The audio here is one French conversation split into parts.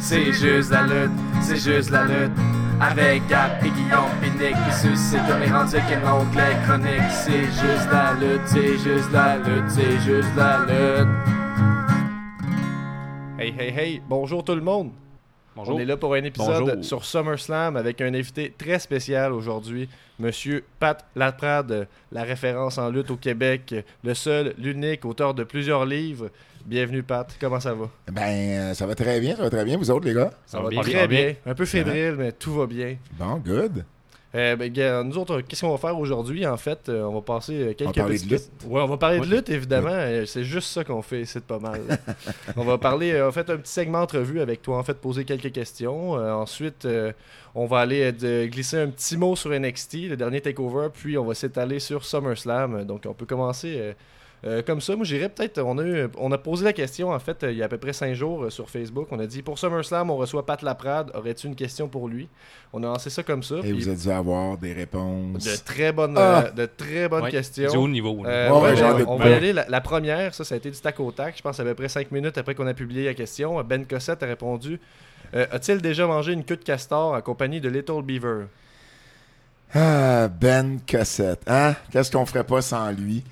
C'est juste la lutte, c'est juste la lutte. Avec Gap et Guillaume Pinique qui suscite comme les rendus qu'un onglet chronique. C'est juste la lutte, c'est juste la lutte, c'est juste la lutte. Hey, hey, hey, bonjour tout le monde. Bonjour. On est là pour un épisode Bonjour. sur SummerSlam avec un invité très spécial aujourd'hui, Monsieur Pat Laprade, la référence en lutte au Québec, le seul, l'unique auteur de plusieurs livres. Bienvenue Pat, comment ça va? Ben, euh, ça va très bien, ça va très bien. Vous autres, les gars? Ça, va bien, très bien. Un peu fébrile, mais tout va bien. Bon, good. Euh, ben, nous autres, qu'est-ce qu'on va faire aujourd'hui? En fait, euh, on va passer euh, quelques parler petites de lutte. Ouais, on va parler de lutte, évidemment. Euh, C'est juste ça qu'on fait, c'est pas mal. on va parler, euh, en fait, un petit segment entrevue avec toi, en fait, poser quelques questions. Euh, ensuite, euh, on va aller euh, de- glisser un petit mot sur NXT, le dernier takeover, puis on va s'étaler sur SummerSlam. Donc, on peut commencer euh, comme ça. Moi, j'irais peut-être. On a, eu- on a posé la question, en fait, euh, il y a à peu près cinq jours euh, sur Facebook. On a dit pour SummerSlam, on reçoit Pat Laprade. Aurais-tu une question pour lui? On a lancé ça comme ça. Et vous êtes dû avoir des réponses. de très bonnes, Ah! euh, de très bonnes Ouais, questions. Du haut niveau. là. Euh, Ouais, ouais, ouais, j'en on, va y aller. La, la première, ça, ça a été du tac au tac. Je pense à peu près 5 minutes après qu'on a publié la question. Ben Cossette a répondu euh, A-t-il déjà mangé une queue de castor en compagnie de Little Beaver? Ah, Ben Cossette. Hein? Qu'est-ce qu'on ferait pas sans lui?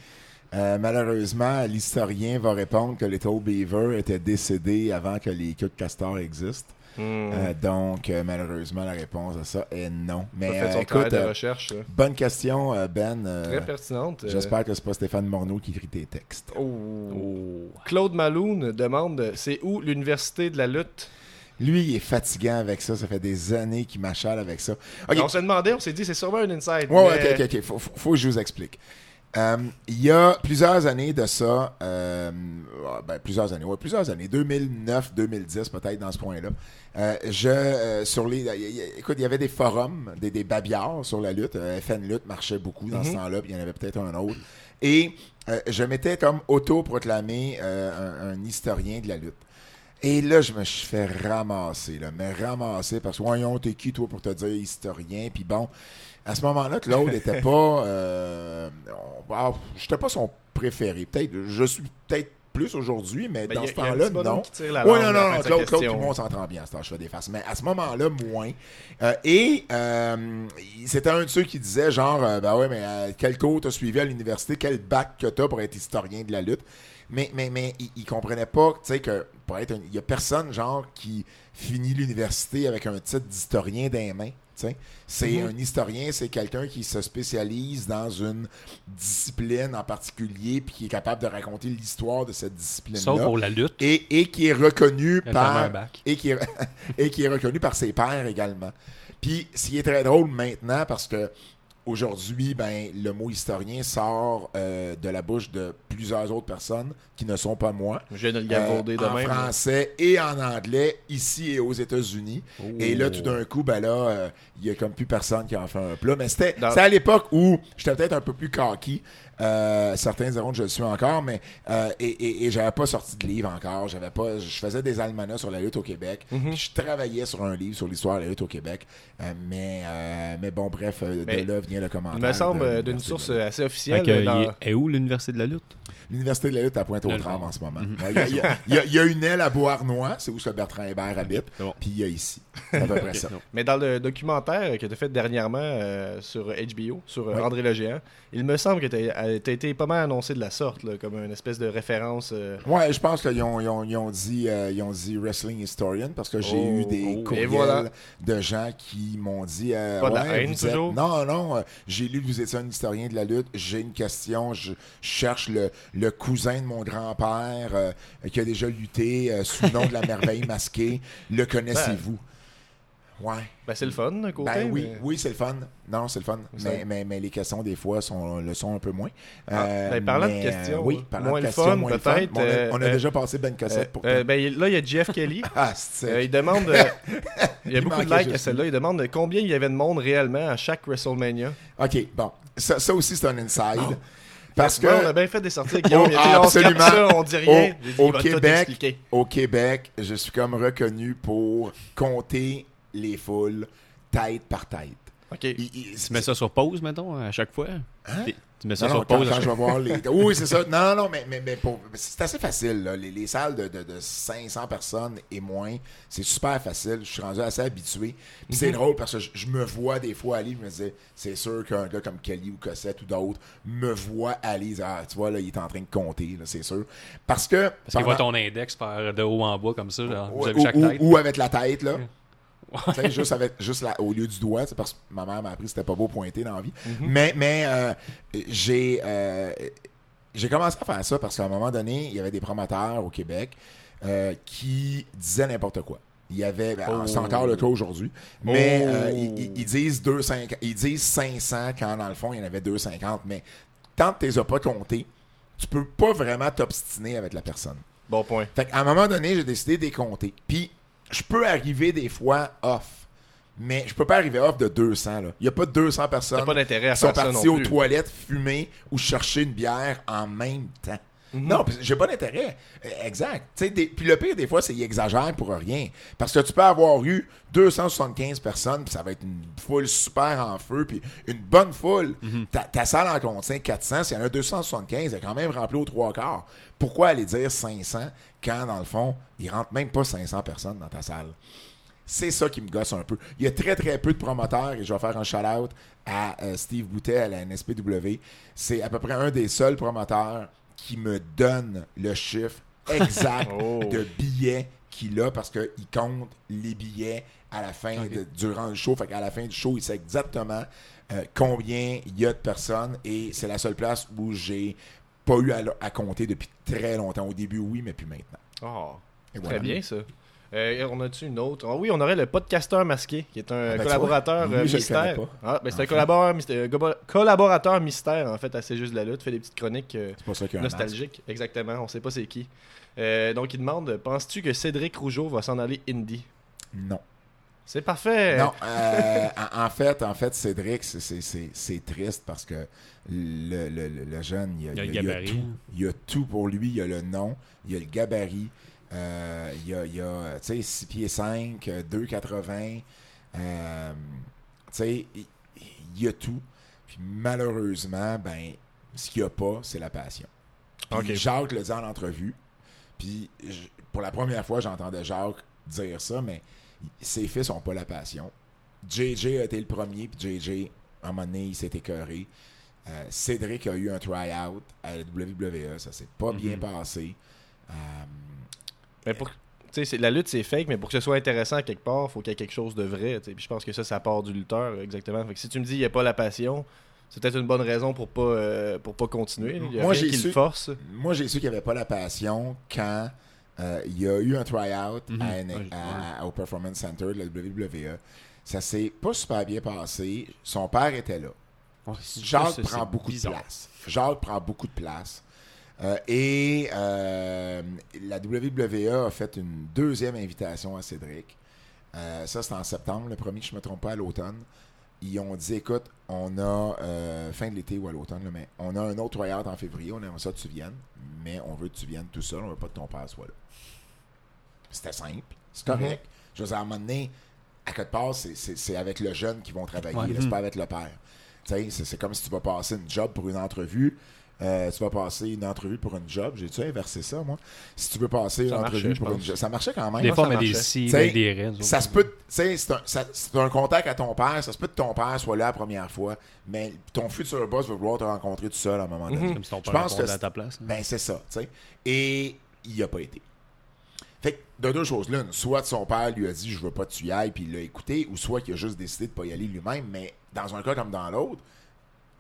Euh, malheureusement, l'historien va répondre que Little Beaver était décédé avant que les queues de castor existent. Hmm. Euh, donc, euh, malheureusement, la réponse à ça est non. Mais fait euh, écoute, de recherche. bonne question, euh, Ben. Euh, Très pertinente. Euh, J'espère que c'est pas Stéphane Morneau qui écrit tes textes. oh. Oh. Claude Maloun demande C'est où l'université de la lutte? Lui, il est fatigant avec ça. Ça fait des années qu'il m'achale avec ça. On se demandait, on s'est dit C'est sûrement un inside. Ouais, mais- ouais, ok, ok, ok. Faut, faut- faut que je vous explique. Euh, il y a plusieurs années de ça, euh, ah, ben, plusieurs années, ouais, plusieurs années, 2009, 2010 peut-être dans ce point-là. euh, je, sur les, y- y- écoute, il y avait des forums, des, des babillards sur la lutte. FN Lutte marchait beaucoup dans ce Mhm. temps-là, puis il y en avait peut-être un autre. Et je m'étais comme auto-proclamé un, un historien de la lutte. Et là, je me suis fait ramasser, là, mais ramasser parce que, voyons, t'es qui, toi, pour te dire historien? Puis bon, à ce moment-là, Claude n'était pas. Euh, on- ah, j'étais pas son préféré. Peut-être, je suis peut-être plus aujourd'hui, mais Ben, dans a- ce temps-là, non. Oui, non, non, Claude, Claude, tout le monde s'entend bien à ce temps, je fais des faces. Mais à ce moment-là, moins. Euh, et euh, c'était un de ceux qui disait genre, ben ouais, mais quel cours t'as suivi à l'université, quel bac que t'as pour être historien de la lutte? Mais, mais, mais il, il comprenait pas, tu sais, que pour être un- il y a personne, genre, qui finit l'université avec un titre d'historien des mains. C'est Mhm. un historien, c'est quelqu'un qui se spécialise dans une discipline en particulier, puis qui est capable de raconter l'histoire de cette discipline-là Sauf pour la lutte. et, et qui est reconnu Il par bac. et qui est, et qui est reconnu par ses pairs également. Puis ce qui est très drôle maintenant parce que aujourd'hui ben le mot historien sort euh, de la bouche de plusieurs autres personnes qui ne sont pas moi. Je viens de le Euh, de en même. français et en anglais ici et aux États-Unis. Et là, tout d'un coup, ben là, euh, il y a comme plus personne qui en fait un plat. Mais c'était Dans- c'était à l'époque où j'étais peut-être un peu plus cocky. Euh, certains diront que je le suis encore, mais euh, et, et, et j'avais pas sorti de livre encore. J'avais pas. Je faisais des almanachs sur la lutte au Québec. Puis je travaillais sur un livre sur l'histoire de la lutte au Québec. Euh, mais, euh, mais bon, bref, Mais de là vient le commentaire. Il me semble d'une source assez officielle. que, dans- il est- est où l'université de la lutte? L'Université de la lutte à pointe aux Le trembles en ce moment. Il y, a- il y a- il y a- il y a une aile à Beauharnois, c'est où ce Bertrand Hébert habite. C'est bon. Puis il y a ici. C'est à peu près ça. Mais dans le documentaire que tu as fait dernièrement euh, sur HBO, sur Oui. André le Géant, il me semble que tu as, été pas mal annoncé de la sorte, là, comme une espèce de référence. euh, Ouais, je pense qu'ils ont, ils ont, ils ont dit, euh, ils ont dit Wrestling Historian parce que j'ai Oh, eu des oh. courriels voilà. de gens qui m'ont dit euh, Pas de la haine, êtes- toujours? Non, non, euh, j'ai lu que vous étiez un historien de la lutte, j'ai une question, je cherche le, le cousin de mon grand-père euh, qui a déjà lutté euh, sous le nom de la merveille masquée. Le connaissez-vous? Ouais. Ben, c'est le fun, d'un côté. Ben oui, mais- oui, c'est le fun. Non, c'est le fun. Mais, mais, mais les questions, des fois, sont, le sont un peu moins. Ah, ben, parlant de questions, euh, oui, parlant moins de questions, le fun. peut-être, On a, euh, on a euh, déjà passé Ben Euh, Cossette pour euh, ben, là, il y a Jeff Kelly. Ah. Euh, il demande. euh, il y a Il beaucoup de likes à celle-là. Il demande combien il y avait de monde réellement à chaque WrestleMania. OK, bon. Ça, ça aussi, c'est un inside. Parce que Ouais, on a bien fait des sorties avec Guillaume. Il a dit, on se absolument. ça, on dit rien. Au- dit, Québec, au Québec, je suis comme reconnu pour compter les foules tête par tête. OK. Il- il- Tu mets ça sur pause, mettons, à chaque fois? Hein? Tu mets ça Non, sur pause. quand je vais voir les. Oui, c'est ça. Non, non, mais, mais, mais pour- c'est assez facile. là. Les, les salles de, de, de 500 personnes et moins, c'est super facile. Je suis rendu assez habitué. Puis c'est drôle parce que je, je me vois des fois aller. Je me disais, c'est sûr qu'un gars comme Kelly ou Cossette ou d'autres me voit aller. Ah, tu vois, là, il est en train de compter, c'est sûr. Parce que. Parce qu'il voit ton index faire de haut en bas comme ça. Vous avez ou, chaque ou- tête. ou avec la tête, là. Juste, avec, juste la- au lieu du doigt, c'est parce que ma mère m'a appris que c'était pas beau pointer dans la vie. Mais, mais euh, j'ai euh, j'ai commencé à faire ça parce qu'à un moment donné, il y avait des promoteurs au Québec euh, qui disaient n'importe quoi. Il y avait, ben, Oh. c'est encore le cas aujourd'hui, mais Oh. ils, disent 250 ils disent 500 quand dans le fond il y en avait 250, mais tant que tu les as pas comptés, tu peux pas vraiment t'obstiner avec la personne. Bon point. Fait qu'à un moment donné, j'ai décidé de les compter. Puis, je peux arriver des fois off. Mais je peux pas arriver off de 200. Il n'y a pas 200 personnes pas à qui sont parties aux toilettes fumer ou chercher une bière en même temps. Mhm. Non, j'ai pas d'intérêt. Euh, Exact. Puis le pire, des fois, c'est qu'ils exagèrent pour rien. Parce que tu peux avoir eu 275 personnes, puis ça va être une foule super en feu, puis une bonne foule. Mhm. ta, ta salle en contient 400. S'il y en a 275, elle est quand même remplie aux trois quarts. Pourquoi aller dire 500 quand, dans le fond, il rentre même pas 500 personnes dans ta salle? C'est ça qui me gosse un peu. Il y a très, très peu de promoteurs, et je vais faire un shout-out à euh, Steve Boutet à la NSPW. C'est à peu près un des seuls promoteurs qui me donne le chiffre exact Oh. de billets qu'il a parce qu'il compte les billets à la fin, de- durant le show. Fait qu'à la fin du show, il sait exactement euh, combien il y a de personnes et c'est la seule place où j'ai pas eu à, à compter depuis très longtemps. Au début, oui, mais plus maintenant. Oh, très bien ça. Euh, on a-tu une autre? Ah oui, on aurait le podcasteur masqué, qui est un Ah ben, collaborateur euh, lui, je le mystère. Ah, ben c'est un collaborateur, mystère- euh, collaborateur mystère, en fait, à C'est juste de la lutte. Fait des petites chroniques euh, nostalgiques. Exactement, on sait pas c'est qui. Euh, donc, il demande Penses-tu que Cédric Rougeau va s'en aller indie? Non. C'est parfait. Non, euh, en, fait, en fait, Cédric, c'est- c'est- c'est c'est triste parce que le, le- le- jeune, il y a, Il y a il y a tout. Il y a tout pour lui. Il y a le nom, il y a le gabarit, euh, il y a, il y a, tu sais, 6 pieds 5, euh, 2,80. euh, tu sais, il, y a tout. Puis malheureusement, ben, ce qu'il n'y a pas, c'est la passion. Jacques le dit en entrevue. Puis pour la première fois, j'entendais Jacques dire ça, mais ses fils n'ont pas la passion. JJ a été le premier, puis JJ, à un moment donné, il s'est écœuré. Euh, Cédric a eu un try-out à la WWE, ça s'est pas bien passé. Euh, Mais pour. Tu sais, c'est- la lutte, c'est fake, mais pour que ce soit intéressant quelque part, faut qu'il y ait quelque chose de vrai. Puis je pense que ça, ça part du lutteur, exactement. Fait que si tu me dis qu'il n'y a pas la passion, c'est peut-être une bonne raison pour pas, euh, pour pas continuer. Il y a Moi, j'ai su- force. moi, j'ai su qu'il n'y avait pas la passion quand euh, il y a eu un try-out Mhm. à à- au Performance Center de la WWE. Ça s'est pas super bien passé. Son père était là. Jacques prend beaucoup bizarre. de place. Jacques prend beaucoup de place. Euh, et euh, la WWE a fait une deuxième invitation à Cédric. Euh, ça, c'était en septembre, le premier, je ne me trompe pas, à l'automne. Ils ont dit, écoute, on a, fin de l'été ou à l'automne, mais on a un autre tryout en février, on aimerait ça que tu viennes, mais on veut que tu viennes tout seul, on veut pas que ton père soit là. C'était simple, c'est correct. Je veux dire, à un moment donné, à quelque part, c'est- c'est c'est avec le jeune qu'ils vont travailler, Ouais. c'est pas avec le père. Tu sais, C'est c'est comme si tu vas passer une job pour une entrevue. Euh, tu vas passer une entrevue pour une job. J'ai-tu inversé ça, moi? Si tu veux passer une Ça entrevue marchait, je pour une pense. job. Ça marchait quand même. Des fois, met des si, des raies. Ça se peut. tu sais, C'est un, ça- un contact à ton père. Ça se peut que ton père soit là la première fois, mais ton futur boss va vouloir te rencontrer tout seul à un moment donné. Comme si ton Je père pense répondait que à ta place. hein. Ben, c'est ça, tu sais. Et il n'y a pas été. Fait que, de deux choses l'une, soit son père lui a dit je veux pas que tu y ailles, puis il l'a écouté, ou soit qu'il a juste décidé de pas y aller lui-même, mais dans un cas comme dans l'autre,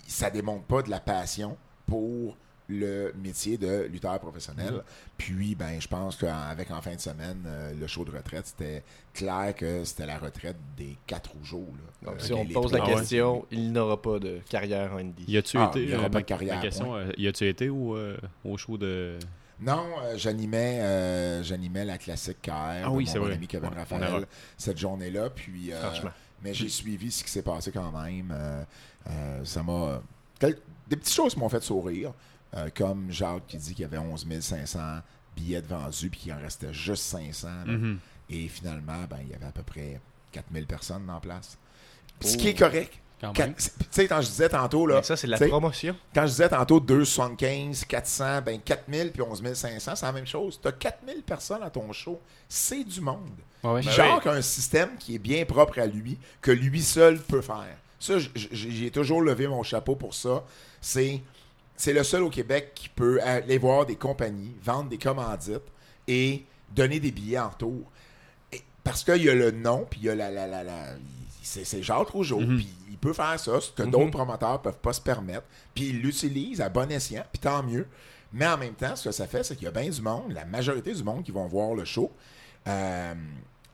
ça démontre pas de la passion pour le métier de lutteur professionnel. Puis, ben, je pense qu'avec en fin de semaine, euh, le show de retraite, c'était clair que c'était la retraite des quatre jours. Là. Donc, Euh, si on les- te pose la question, il n'aura pas de carrière en indie. Y a-tu Ah, été. il y aura euh, pas de carrière, ma question, euh, y a-tu été au, euh, au show de. Non, euh, j'animais, euh, j'animais la classique KR Ah de mon ami Kevin Ouais, on Raphaël cette journée-là. Puis, euh, Franchement. mais j'ai suivi ce qui s'est passé quand même. Euh, euh, ça m'a. quel- Des petites choses qui m'ont fait sourire, euh, comme Jacques qui dit qu'il y avait 11 500 billets de vendus puis qu'il en restait juste 500. là. Mhm. Et finalement, ben, il y avait à peu près 4000 personnes en place. Ce Oh. qui est correct. Tu sais, quand je disais tantôt, là, Mais ça, c'est de la promotion. quand je disais tantôt 275, 400, ben 4000 puis 11 500, c'est la même chose. Tu as 4000 personnes à ton show. C'est du monde. Ouais, ouais. Puis Ben Jacques a un système qui est bien propre à lui, que lui seul peut faire. Ça, j'ai toujours levé mon chapeau pour ça. C'est c'est le seul au Québec qui peut aller voir des compagnies, vendre des commandites et donner des billets en retour. Et- parce qu'il y a le nom, puis il y a la... la, la, la- c'est Jacques Rougeau, puis il peut faire ça, ce que d'autres promoteurs peuvent pas se permettre. Puis il l'utilise à bon escient, puis tant mieux. Mais en même temps, ce que ça fait, c'est qu'il y a bien du monde, la majorité du monde qui vont voir le show, euh,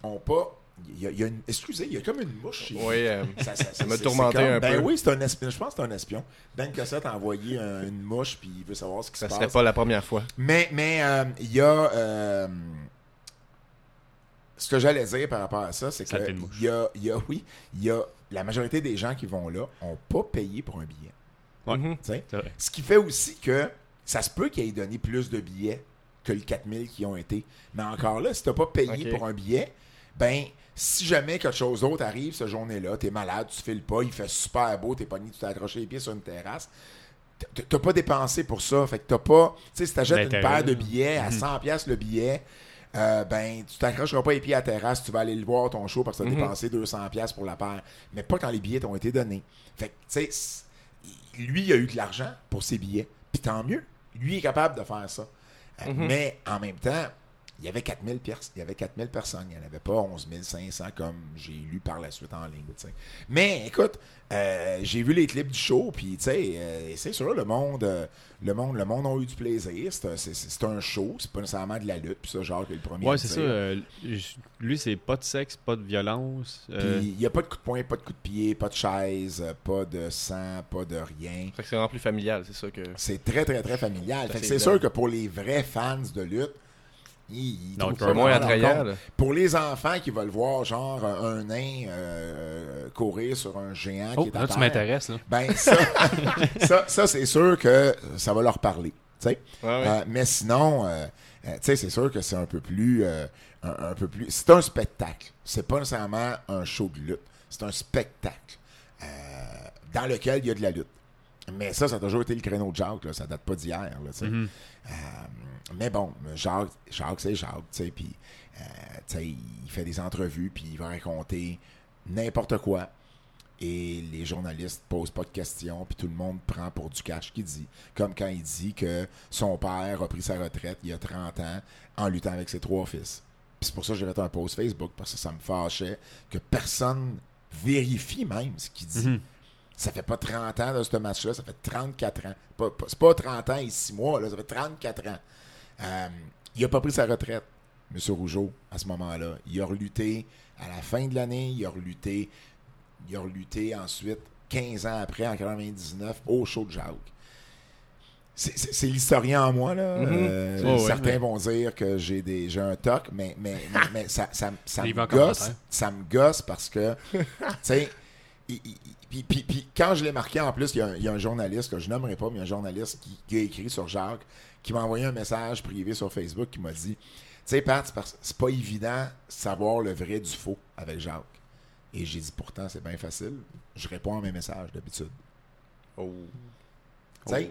ont pas... Il y a, il y a une, excusez, il y a comme une mouche chez Oui, euh, ça, ça- ça m'a c'est- tourmenté c'est comme- un ben peu. oui, c'est un espion. Je pense que c'est un espion. Ben Cassette a envoyé un- une mouche puis il veut savoir ce qui ça se serait passe. pas la première fois. Mais mais euh, il y a euh, ce que j'allais dire par rapport à ça, c'est que il y a, il y a oui, il y a la majorité des gens qui vont là ont pas payé pour un billet. Ouais. Mhm. vrai. Ce qui fait aussi que ça se peut qu'il ait donné plus de billets que les 4000 qui ont été. Mais encore là, si tu n'as pas payé pour un billet, ben, si jamais quelque chose d'autre arrive cette journée-là, tu es malade, tu files pas, il fait super beau, t'es pogné, tu t'es accroché les pieds sur une terrasse, t'as pas dépensé pour ça. Fait que t'as pas. Tu sais, si t'achètes une paire de billets à 100$ piastres le billet, euh, ben, tu t'accrocheras pas les pieds à la terrasse, tu vas aller le voir ton show parce que tu as dépensé 200$ piastres pour la paire. Mais pas quand les billets t'ont été donnés. Fait que, tu sais, lui, il a eu de l'argent pour ses billets. Puis tant mieux. Lui est capable de faire ça. Euh, Mais en même temps, il y avait 4000 pièces, il y avait 4000 personnes, il n'y en avait pas 11 500 comme j'ai lu par la suite en ligne. Mais écoute, euh, j'ai vu les clips du show, puis tu sais, euh, c'est sûr, le monde, euh, le monde, le monde a eu du plaisir. C'est un, show, c'est pas nécessairement de la lutte, puis ça, genre, est le premier. Ouais, c'est ça. euh, lui, c'est pas de sexe, pas de violence. euh, Puis il n'y a pas de coup de poing, pas de coup de pied, pas de chaise, pas de sang, pas de rien. Que c'est vraiment plus familial, c'est ça que. C'est très, très, très familial. Que c'est sûr que pour les vrais fans de lutte, ils, ils Non, ça moins vraiment attrayant. Pour les enfants qui veulent voir, genre, un nain euh, courir sur un géant Oh, qui est à là, tu m'intéresses. là. ben ça, ça, ça, c'est sûr que ça va leur parler. tu sais. Ouais, ouais. Euh, mais sinon, euh, euh, tu sais, c'est sûr que c'est un peu plus, euh, un, un peu plus. C'est un spectacle. C'est pas nécessairement un show de lutte. C'est un spectacle euh, dans lequel il y a de la lutte. Mais ça, ça a toujours été le créneau de Jacques. Là. Ça date pas d'hier. Mhm. Euh, mais bon, Jacques, Jacques c'est Jacques, tu sais, puis euh, il fait des entrevues, puis il va raconter n'importe quoi. Et les journalistes posent pas de questions, puis tout le monde prend pour du cash qu'il dit. Comme quand il dit que son père a pris sa retraite il y a 30 ans en luttant avec ses trois fils. Puis c'est pour ça que j'ai fait un post Facebook, parce que ça me fâchait que personne vérifie même ce qu'il dit. Mhm. Ça fait pas 30 ans de ce match-là, ça fait 34 ans. Pas- pas- C'est pas 30 ans et 6 mois, là, ça fait 34 ans. Euh, il a pas pris sa retraite, M. Rougeau, à ce moment-là. Il a relutté à la fin de l'année, il a relutté, il a relutté ensuite, 15 ans après, en 99, au show de Jacques. C'est- C'est c'est l'historien en moi, là. Mhm. Euh, Oh, ouais, certains vont dire que j'ai des j'ai un toc, mais, mais, mais, mais ça, ça, me gosse. Ça me gosse parce que, tu sais, il- il- il- puis, puis- puis quand je l'ai marqué, en plus, il y, a un, il y a un journaliste, que je nommerai pas, mais il y a un journaliste qui, qui a écrit sur Jacques, qui m'a envoyé un message privé sur Facebook qui m'a dit Tu sais, Pat, c'est parce- c'est pas évident de savoir le vrai du faux avec Jacques. Et j'ai dit Pourtant, c'est bien facile. Je réponds à mes messages d'habitude. Oh.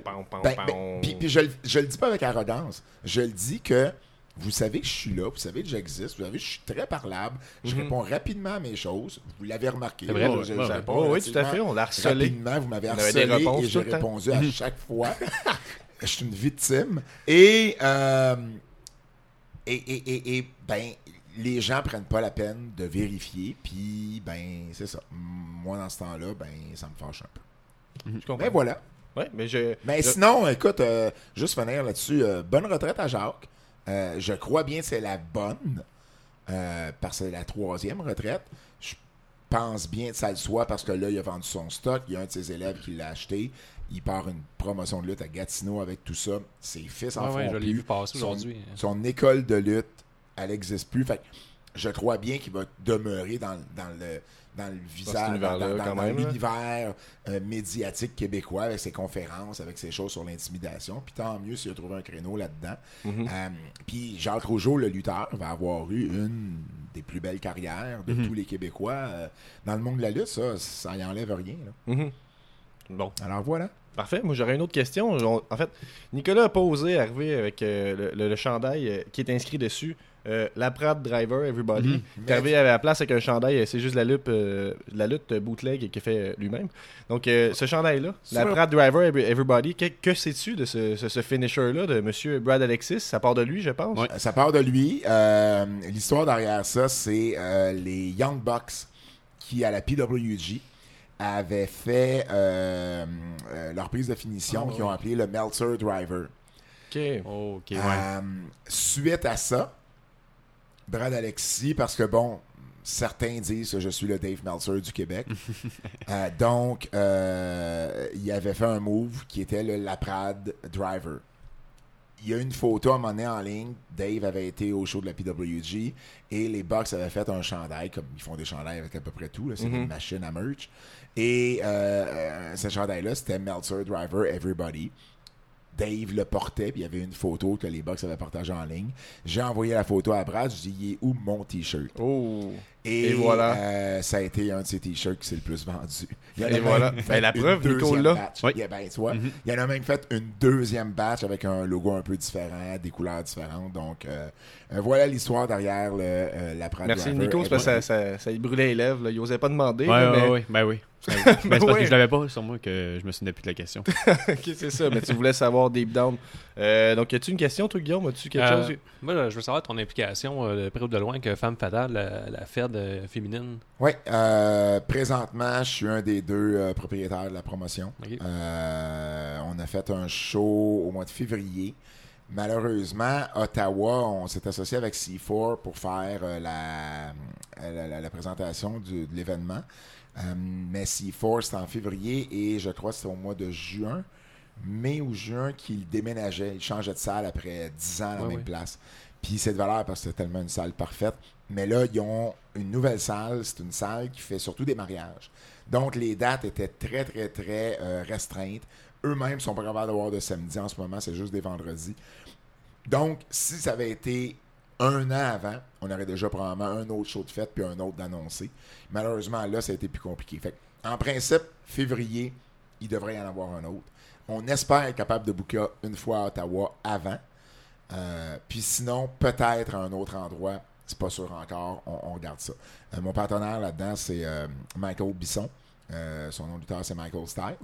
Pam, pam, ben, ben, puis, puis je, je le dis pas avec arrogance. Je le dis que vous savez que je suis là, vous savez que j'existe, vous savez que je suis très parlable, je Mhm. réponds rapidement à mes choses. Vous l'avez remarqué. Vrai, là, je- ouais, je ouais. réponds Oh, oui, tout à fait, on l'a harcelé. Rapidement, vous m'avez harcelé et j'ai répondu à chaque fois. je suis une victime. Et, euh, et, et, et, et, ben, les gens prennent pas la peine de vérifier, puis ben, c'est ça. Moi, dans ce temps-là, ben, ça me fâche un peu. Je comprends. Mais voilà. Ouais, mais je. Mais je- sinon, écoute, euh, juste finir là-dessus, euh, bonne retraite à Jacques. Euh, je crois bien que c'est la bonne, euh, parce que c'est la troisième retraite. Je pense bien que ça le soit parce que là, il a vendu son stock. Il y a un de ses élèves qui l'a acheté. Il part une promotion de lutte à Gatineau avec tout ça. Ses fils en Ouais, ouais, font je l'ai plus. vu passer Son- aujourd'hui. Son école de lutte, elle n'existe plus. Fait je crois bien qu'il va demeurer dans, dans le dans le visage, dans, l'univers euh, médiatique québécois avec ses conférences, avec ses choses sur l'intimidation. Puis tant mieux s'il a trouvé un créneau là-dedans. Mhm. Euh, puis Jacques Rougeau, le lutteur, va avoir eu une des plus belles carrières de Mhm. tous les Québécois. euh, dans le monde de la lutte, ça, ça y enlève rien. là. Mhm. Bon, Alors voilà. parfait. Moi, j'aurais une autre question. On- En fait, Nicolas a pas osé arriver avec euh, le, le- le chandail euh, qui est inscrit dessus. euh, la Pratt Driver, Everybody. Arrivé à la place avec un chandail, c'est juste la lutte, euh, la lutte bootleg qu'il fait lui-même. Donc, euh, ce chandail-là, la Pratt Driver, Every- Everybody, que, que sais-tu de ce, ce- ce finisher-là de Monsieur Brad Alexis? Ça part de lui, je pense. Euh, Ça part de lui. Euh, L'histoire derrière ça, c'est euh, les Young Bucks qui, à la PWG, avaient fait euh, euh, leur prise de finition, Ah, qui ont appelé le Meltzer Driver. Ok. Oh, ok, ouais. Euh, suite à ça, Brad Alexis, parce que bon, certains disent que je suis le Dave Meltzer du Québec. Euh, donc, euh, il avait fait un move qui était le Laprade Driver. Il y a une photo à un moment donné en ligne. Dave avait été au show de la PWG et les Bucks avaient fait un chandail, comme ils font des chandails avec à peu près tout. C'est Mhm. une machine à merch. Et euh, euh, ce chandail-là, c'était Meltzer Driver Everybody. Dave le portait, puis il y avait une photo que les Bucks avaient partagée en ligne. J'ai envoyé la photo à Brad, je dis il est où mon t-shirt? Oh. Et, Et voilà. euh, ça a été un de ses t-shirts qui s'est le plus vendu. Il y en Et a voilà. même Ben, fait la preuve, Nico, deuxième là. batch. Oui. Il y a- ben, Mhm. il y en a même fait une deuxième batch avec un logo un peu différent, des couleurs différentes. Donc euh, euh, voilà l'histoire derrière le, euh, la Pratt Merci Driver. Nico, parce que ça, ça, ça lui brûlait les lèvres. Là. Il osait pas demander. Ouais, là, ouais, mais... ouais, ben oui. Ben oui. Ben, c'est parce ouais. que je l'avais pas sur moi que je me souvenais plus de la question. ok, c'est ça, mais tu voulais savoir deep down. Euh, donc, as-tu une question, toi, Guillaume? As-tu quelque Euh, chose? Moi, je veux savoir ton implication euh, de près ou de loin que Femme Fatale, la, la Fed euh, féminine? Oui, euh, présentement, je suis un des deux euh, propriétaires de la promotion. Euh, on a fait un show au mois de février. Malheureusement, Ottawa, on s'est associé avec C4 pour faire la, la, la- la présentation du- de l'événement. Mais C4, c'était en février et je crois que c'était au mois de juin, mai ou juin, qu'il déménageait. Il changeait de salle après 10 ans à la même place. Puis c'est de valeur parce que c'était tellement une salle parfaite. Mais là, ils ont une nouvelle salle. C'est une salle qui fait surtout des mariages. Donc, les dates étaient très, très, très euh, restreintes. Eux-mêmes sont pas capables d'avoir de samedi en ce moment. C'est juste des vendredis. Donc, si ça avait été un an avant, on aurait déjà probablement un autre show de fête puis un autre d'annoncé. Malheureusement, là, ça a été plus compliqué. En principe, février, il devrait y en avoir un autre. On espère être capable de booker une fois à Ottawa avant. Euh, puis sinon, peut-être à un autre endroit. C'est pas sûr encore. On, on regarde ça. Euh, mon partenaire là-dedans, c'est euh, Michael Bisson. Euh, son nom de lutteur, c'est Michael Style.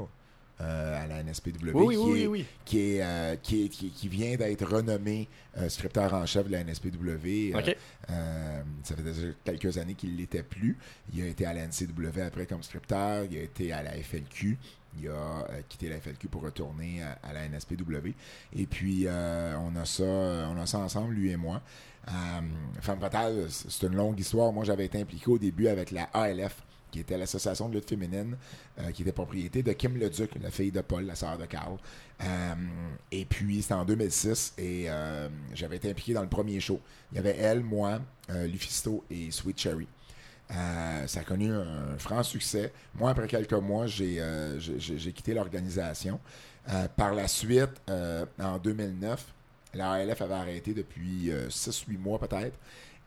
euh, à la NSPW. Oui, oui, qui oui, est- oui. qui, est, euh, qui, est- qui, qui vient d'être renommé euh, scripteur en chef de la NSPW. Ok. euh, ça fait déjà quelques années qu'il ne l'était plus. Il a été à la NCW après comme scripteur. Il a été à la FLQ. Il a quitté la FLQ pour retourner à, à la NSPW. Et puis, on, a ça, on a ça ensemble, lui et moi. Euh, Femme Fatale, c'est une longue histoire. Moi, j'avais été impliqué au début avec la ALF, qui était l'association de lutte féminine, euh, qui était propriété de Kim Leduc, la fille de Paul, la sœur de Carl. Euh, et puis, c'était en 2006 et j'avais été impliqué dans le premier show. Il y avait elle, moi, Lufisto et Sweet Cherry. Ça a connu un franc succès. Moi, après quelques mois, j'ai quitté l'organisation. Par la suite, en 2009, la ALF avait arrêté depuis 6-8 mois peut-être.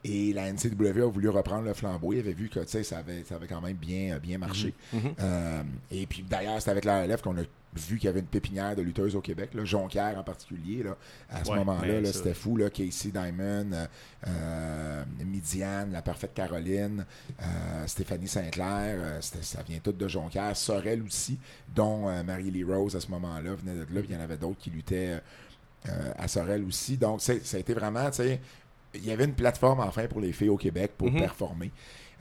Et la NCW a voulu reprendre le flambeau. Il avait vu que ça avait, ça avait quand même bien, bien marché. Mhm. Euh, et puis d'ailleurs, c'est avec la ALF qu'on a vu qu'il y avait une pépinière de lutteuses au Québec, là, Jonquière en particulier. Là, à ce Ouais, moment-là, là, c'était fou. Là, Casey Diamond, euh, euh, Midiane, la parfaite Caroline, euh, Stéphanie Saint-Clair, euh, ça vient tout de Jonquière. Sorel aussi, dont euh, Marie-Lee Rose à ce moment-là venait de là. Puis il y en avait d'autres qui luttaient euh, à Sorel aussi. Donc ça a été vraiment, tu sais, il y avait une plateforme enfin pour les filles au Québec pour Mhm. performer.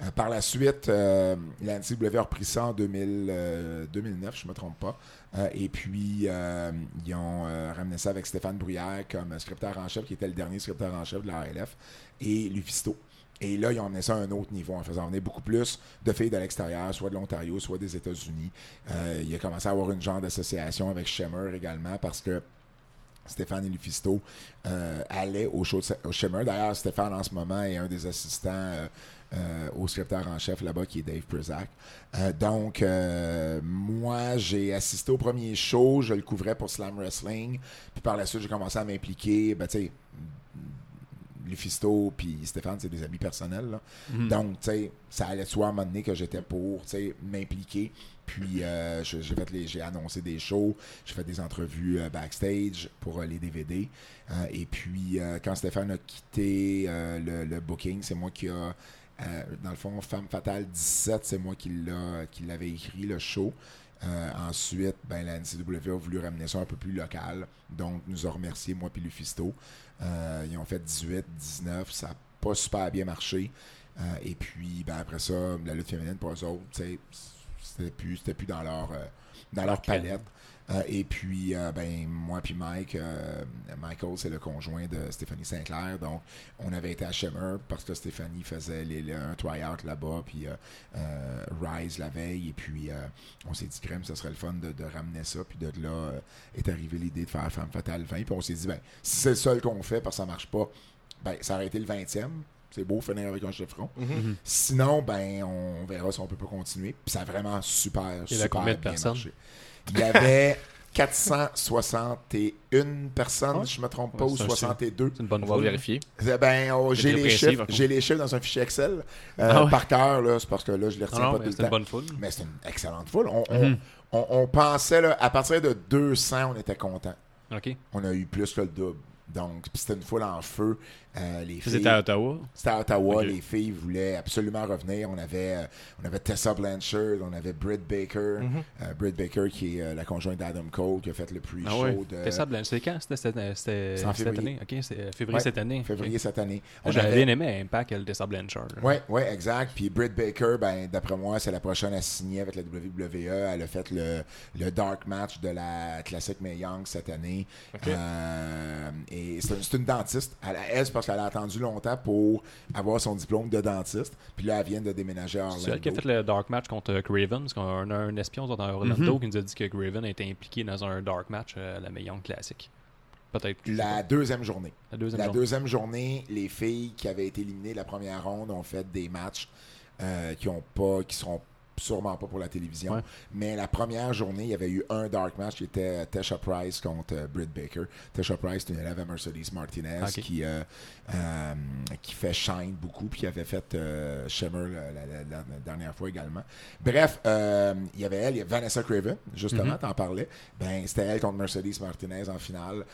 Euh, par la suite, euh, la NCW a repris ça en 2000, euh, 2009, je ne me trompe pas. Euh, et puis, euh, ils ont euh, ramené ça avec Stéphane Bruyère comme scripteur en chef, qui était le dernier scripteur en chef de la ALF, et Lufisto. Et là, ils ont amené ça à un autre niveau en faisant venir beaucoup plus de filles de l'extérieur, soit de l'Ontario, soit des États-Unis. Euh, il a commencé à avoir une genre d'association avec Shimmer également parce que Stéphane et Lufisto euh, allaient au show de au Shimmer. D'ailleurs, Stéphane, en ce moment, est un des assistants euh, euh, au scripteur en chef là-bas, qui est Dave Prezak. Euh, donc, moi, j'ai assisté au premier show. Je le couvrais pour Slam Wrestling. Puis par la suite, j'ai commencé à m'impliquer. Ben, tu sais, Lufisto puis Stéphane, c'est des amis personnels. là. Mhm. Donc, tu sais, ça allait de soi à un moment donné que j'étais pour, tu sais, m'impliquer. Puis, euh, j'ai annoncé des shows, j'ai fait des entrevues euh, backstage pour euh, les DVD. Et puis, quand Stéphane a quitté le, booking, c'est moi qui a, dans le fond, Femme Fatale 17, c'est moi qui l'a, qui l'avais écrit, le show. Ensuite, ben, la NCW a voulu ramener ça un peu plus local. Donc, nous a remercié, moi puis Lufisto. Ils ont fait 18, 19. Ça n'a pas super bien marché. Et puis, ben, après ça, la lutte féminine pour eux autres, tu sais, c'était plus, c'était plus dans leur, euh, dans leur palette. Euh, et puis, euh, ben, moi puis Mike, Michael, c'est le conjoint de Stéphanie Sinclair. Donc, on avait été à Shimmer parce que Stéphanie faisait les- les- un try-out là-bas, puis Rise la veille. Et puis, on s'est dit, crème, ça serait le fun de, de ramener ça. Puis de là est arrivée l'idée de faire Femme Fatale 20. Puis on s'est dit, ben, si c'est le seul qu'on fait parce que ça marche pas, ben, ça aurait été le 20e. C'est beau finir avec un chiffron. Mhm. Sinon, ben, on verra si on peut pas continuer. Puis ça a vraiment super, Il y avait super combien de bien personnes? marché. Il y avait 461 personnes, Ouais? si je me trompe pas, Ouais, ou c'est un 62. C'est une bonne On va foule. vérifier. Eh Ben, oh, j'ai les chiffres, les dans un fichier Excel. Euh, Ah ouais? Par cœur, là, c'est parce que là, je les Non, retiens non, pas tout c'est le une temps. bonne foule. Mais c'est une excellente foule. On, on- Mhm. on- on pensait, là, à partir de 200, on était content. OK. On a eu plus que le double. Donc, c'était une foule en feu. Euh, les filles, C'était à Ottawa? c'était à Ottawa. Les filles voulaient absolument revenir. On avait, euh, on avait Tessa Blanchard, on avait Britt Baker. Mhm. Euh, Britt Baker, qui est euh, la conjointe d'Adam Cole, qui a fait le pre-show Ah ouais. de Tessa Blanchard, c'est quand? C'était cette, c'était février. année? OK, c'est euh, février Ouais, cette année. février cette année. J'avais avait- bien aimé Impact, elle, Tessa Blanchard. Oui, ouais, exact. Puis Britt Baker, ben, d'après moi, c'est la prochaine à signer avec la WWE. Elle a fait le, le dark match de la classique Mae Young cette année. Euh, et c'est une, dentiste. Elle, elle, c'est parce qu'elle a attendu longtemps pour avoir son diplôme de dentiste. Puis là, elle vient de déménager à C'est elle qui a Orlando. fait le dark match contre Craven, parce qu'on a un espion dans Orlando Mhm. qui nous a dit que Craven était impliqué dans un dark match euh, à la Meillon classique. Peut-être. La deuxième journée. la deuxième La journée. deuxième journée, les filles qui avaient été éliminées la première ronde ont fait des matchs euh, qui ont pas, qui seront sûrement pas pour la télévision. Ouais. Mais la première journée, il y avait eu un dark match qui était Tesha Price contre euh, Britt Baker. Tesha Price, c'est une élève à Mercedes Martinez qui, euh, euh, qui fait Shine beaucoup, puis qui avait fait Shimmer la, la- la- la dernière fois également. Bref, il y avait elle, il y avait Vanessa Craven, justement, Mhm. t'en parlais. Ben, c'était elle contre Mercedes Martinez en finale.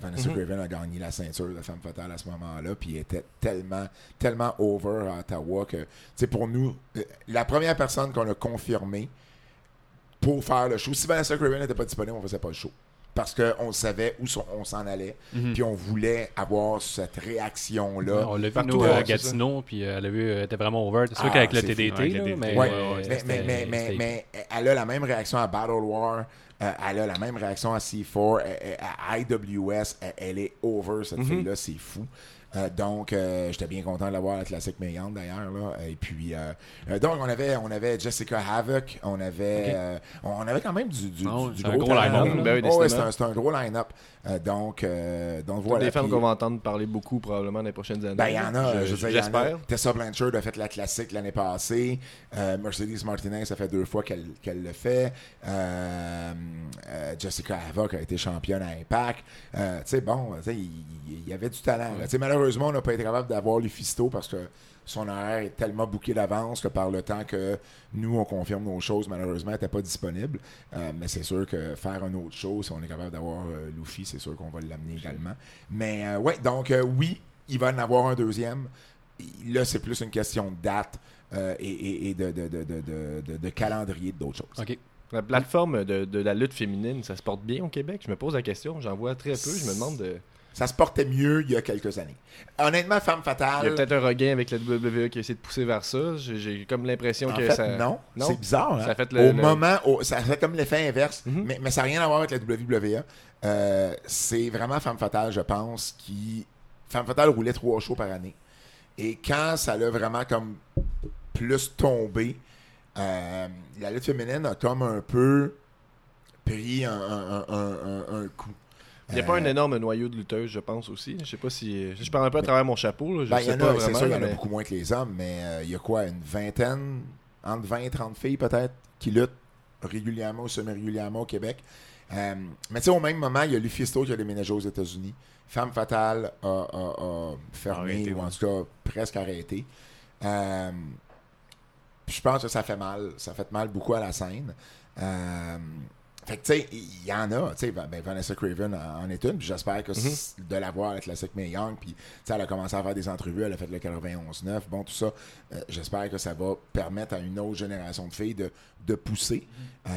Vanessa Mhm. Craven a gagné la ceinture de femme fatale à ce moment-là, puis elle était tellement, tellement over à Ottawa que, tu sais, pour nous, la première personne qu'on a confirmée pour faire le show, si Vanessa Craven n'était pas disponible, on faisait pas le show. Parce qu'on savait où son- on s'en allait, Mhm. puis on voulait avoir cette réaction-là. on l'a vu, nous, à Gatineau, puis euh, elle a vu, elle était vraiment over. C'est sûr Ah, qu'avec le TDT, fou, avec le là, TDT. mais, elle a la même réaction à Battle War, euh, elle a la même réaction à C4, elle- elle- à IWS, elle, elle est over, cette Mhm. fille-là, c'est fou. Euh, donc, euh, j'étais bien content de l'avoir à la classique Mayande d'ailleurs. Là. Et puis, euh, euh, donc, on avait, on avait Jessica Havoc, on avait, Ok. euh, on avait quand même du, du, ouais, du c'est un gros, gros line-up, ben oui, Oh, ouais, c'est un, c'est un gros line-up. Euh, donc, euh, donc voilà. des femmes qu'on va entendre parler beaucoup probablement dans les prochaines années. ben, il y en a, je, y. J'espère. Tessa Blanchard a fait la classique l'année passée. Euh, Mercedes Martinez, ça fait deux fois qu'elle qu'elle le fait. Euh, euh, Jessica Havoc a été championne à Impact. Euh, tu sais, bon, tu sais, il il y, avait du talent. Tu sais, Malheureusement, on n'a pas été capable d'avoir Lufisto parce que son horaire est tellement bouqué d'avance que par le temps que nous, on confirme nos choses, malheureusement, elle n'était pas disponible. Euh, mais c'est sûr que faire un autre show, si on est capable d'avoir euh, Luffy, c'est sûr qu'on va l'amener également. Mais euh, ouais, donc euh, oui, il va en avoir un deuxième. Là, c'est plus une question de date et, de calendrier d'autres choses. OK. La plateforme de, de la lutte féminine, ça se porte bien au Québec? Je me pose la question. J'en vois très peu. Je me demande de. Ça se portait mieux il y a quelques années. Honnêtement, Femme Il y a Fatale. peut-être un regain avec la WWE qui a essayé de pousser vers ça. J'ai- comme l'impression que fait, ça. non. Non? C'est bizarre. hein? Ça fait le- au le- moment, au- ça fait comme l'effet inverse, Mhm. mais, mais ça n'a rien à voir avec la WWE. Euh, c'est vraiment Femme Fatale, je pense, qui. Femme Fatale roulait trois shows par année. Et quand ça l'a vraiment comme plus tombé, euh, la lutte féminine a comme un peu pris un, un- un- un- un coup. Il n'y a pas un Euh, énorme noyau de lutteuses, je pense aussi. Je sais pas si. Je parle un peu à travers mon chapeau. Là. Je Ben, y pas c'est vraiment. sûr, il y en a beaucoup moins que les hommes, mais euh, il y a quoi, une vingtaine, entre 20 et 30 filles peut-être, qui luttent régulièrement ou semi-régulièrement au Québec. Euh, mais tu sais, au même moment, il y a Lufisto qui a déménagé aux États-Unis. Femme Fatale a, a- a fermé, Arrêté, ou en tout cas presque arrêté. Euh, je pense que ça fait mal. Ça fait mal beaucoup à la scène. Euh, fait que, tu sais, il y en a. Tu sais, ben, Vanessa Craven en en est une. Puis j'espère que c- de la voir à la May Young. Puis, tu sais, elle a commencé à faire des entrevues. Elle a fait le 91-9. Bon, tout ça. euh, j'espère que ça va permettre à une autre génération de filles de, de pousser. Euh,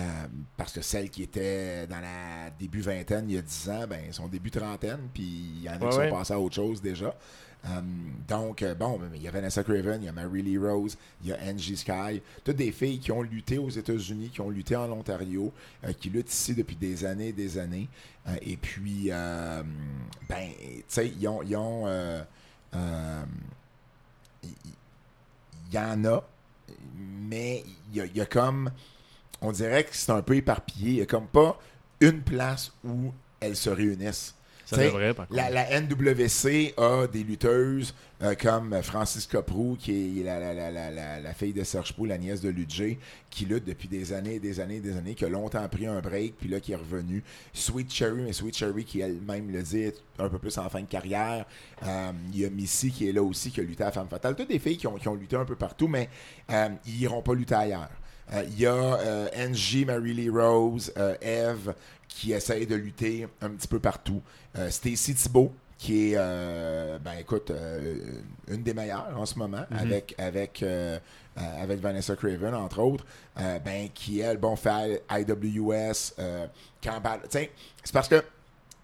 parce que celles qui étaient dans la début vingtaine, il y a 10 ans, ben, sont début trentaine. Puis il y en a Ouais, qui ouais. sont passés à autre chose déjà. Euh, donc, euh, bon, il y a Vanessa Craven, il y a Mary Lee Rose, il y a Angie Sky. Toutes des filles qui ont lutté aux États-Unis, qui ont lutté en Ontario, euh, qui luttent ici depuis des années et des années. Et puis, ben, tu sais, ils ont. il y, en a, mais il y y a comme. On dirait que c'est un peu éparpillé. Il n'y a comme pas une place où elles se réunissent. Ça devrait, par. La, la NWC a des lutteuses euh, comme Francis Coprou, qui est la, la, la, la, la, la fille de Serge Pou, la nièce de Ludger, qui lutte depuis des années et des années et des années, qui a longtemps pris un break, puis là qui est revenu. Sweet Cherry, mais Sweet Cherry qui elle-même le dit, est un peu plus en fin de carrière. Euh, Il y a Missy qui est là aussi, qui a lutté à Femme Fatale. Toutes des filles qui ont, qui ont lutté un peu partout, mais euh, ils iront pas lutter ailleurs. Euh, Il y a euh, Angie, Mary Lee Rose, euh, Eve qui essayent de lutter un petit peu partout. Stacy Thibault, qui est, euh, ben écoute, euh, une des meilleures en ce moment, avec, avec, euh, euh, avec Vanessa Craven, entre autres, ben, qui, elle, bon, fait IWS, sais, c'est parce que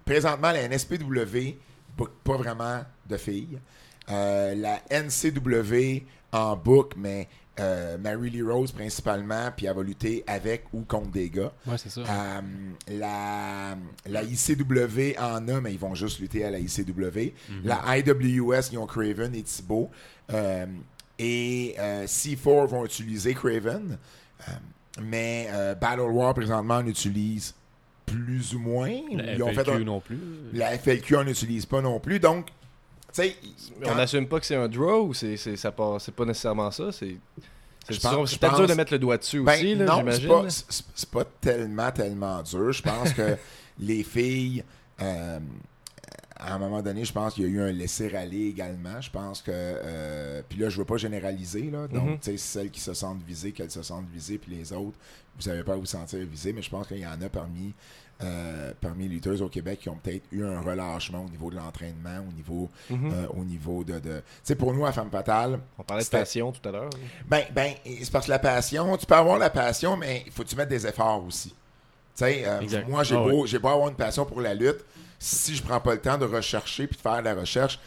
présentement, la NSPW book pas vraiment de filles. La NCW en book, mais euh, Mary Lee Rose principalement, puis elle va lutter avec ou contre des gars. Ouais, c'est ça. Euh, la, la ICW en a, mais ils vont juste lutter à la ICW. La IWS, ils ont Craven et Thibault. Euh, et euh, C4 vont utiliser Craven. Mais Battle War, présentement, on utilise plus ou moins. La Ils ont FLQ fait un- non plus. la FLQ, on n'utilise pas non plus. Donc, sais, Mais quand- On n'assume pas que c'est un draw ou c'est c'est- ça part- c'est pas nécessairement ça. C'est c'est pense- c'est peut-être dur de mettre le doigt dessus Ben, aussi, là, non, j'imagine. pas, c'est- pas tellement, tellement dur. Je pense que les filles, euh, à un moment donné, je pense qu'il y a eu un laisser-aller également. Je pense que. euh, puis là, je veux pas généraliser. Là, donc, Mhm. tu sais, celles qui se sentent visées, qu'elles se sentent visées, puis les autres, vous n'avez pas à vous sentir visées, mais je pense qu'il y en a parmi. Euh, parmi les lutteuses au Québec qui ont peut-être eu un relâchement au niveau de l'entraînement, au niveau, Mhm. euh, au niveau de. de... Tu sais, pour nous, à Femme Fatale, On parlait de passion tout à l'heure. ben, ben, c'est parce que la passion, tu peux avoir la passion, mais il faut que tu mettes des efforts aussi. Tu sais, euh, moi, j'ai Ah beau, beau avoir une passion pour la lutte, si je prends pas le temps de rechercher puis de faire de la recherche,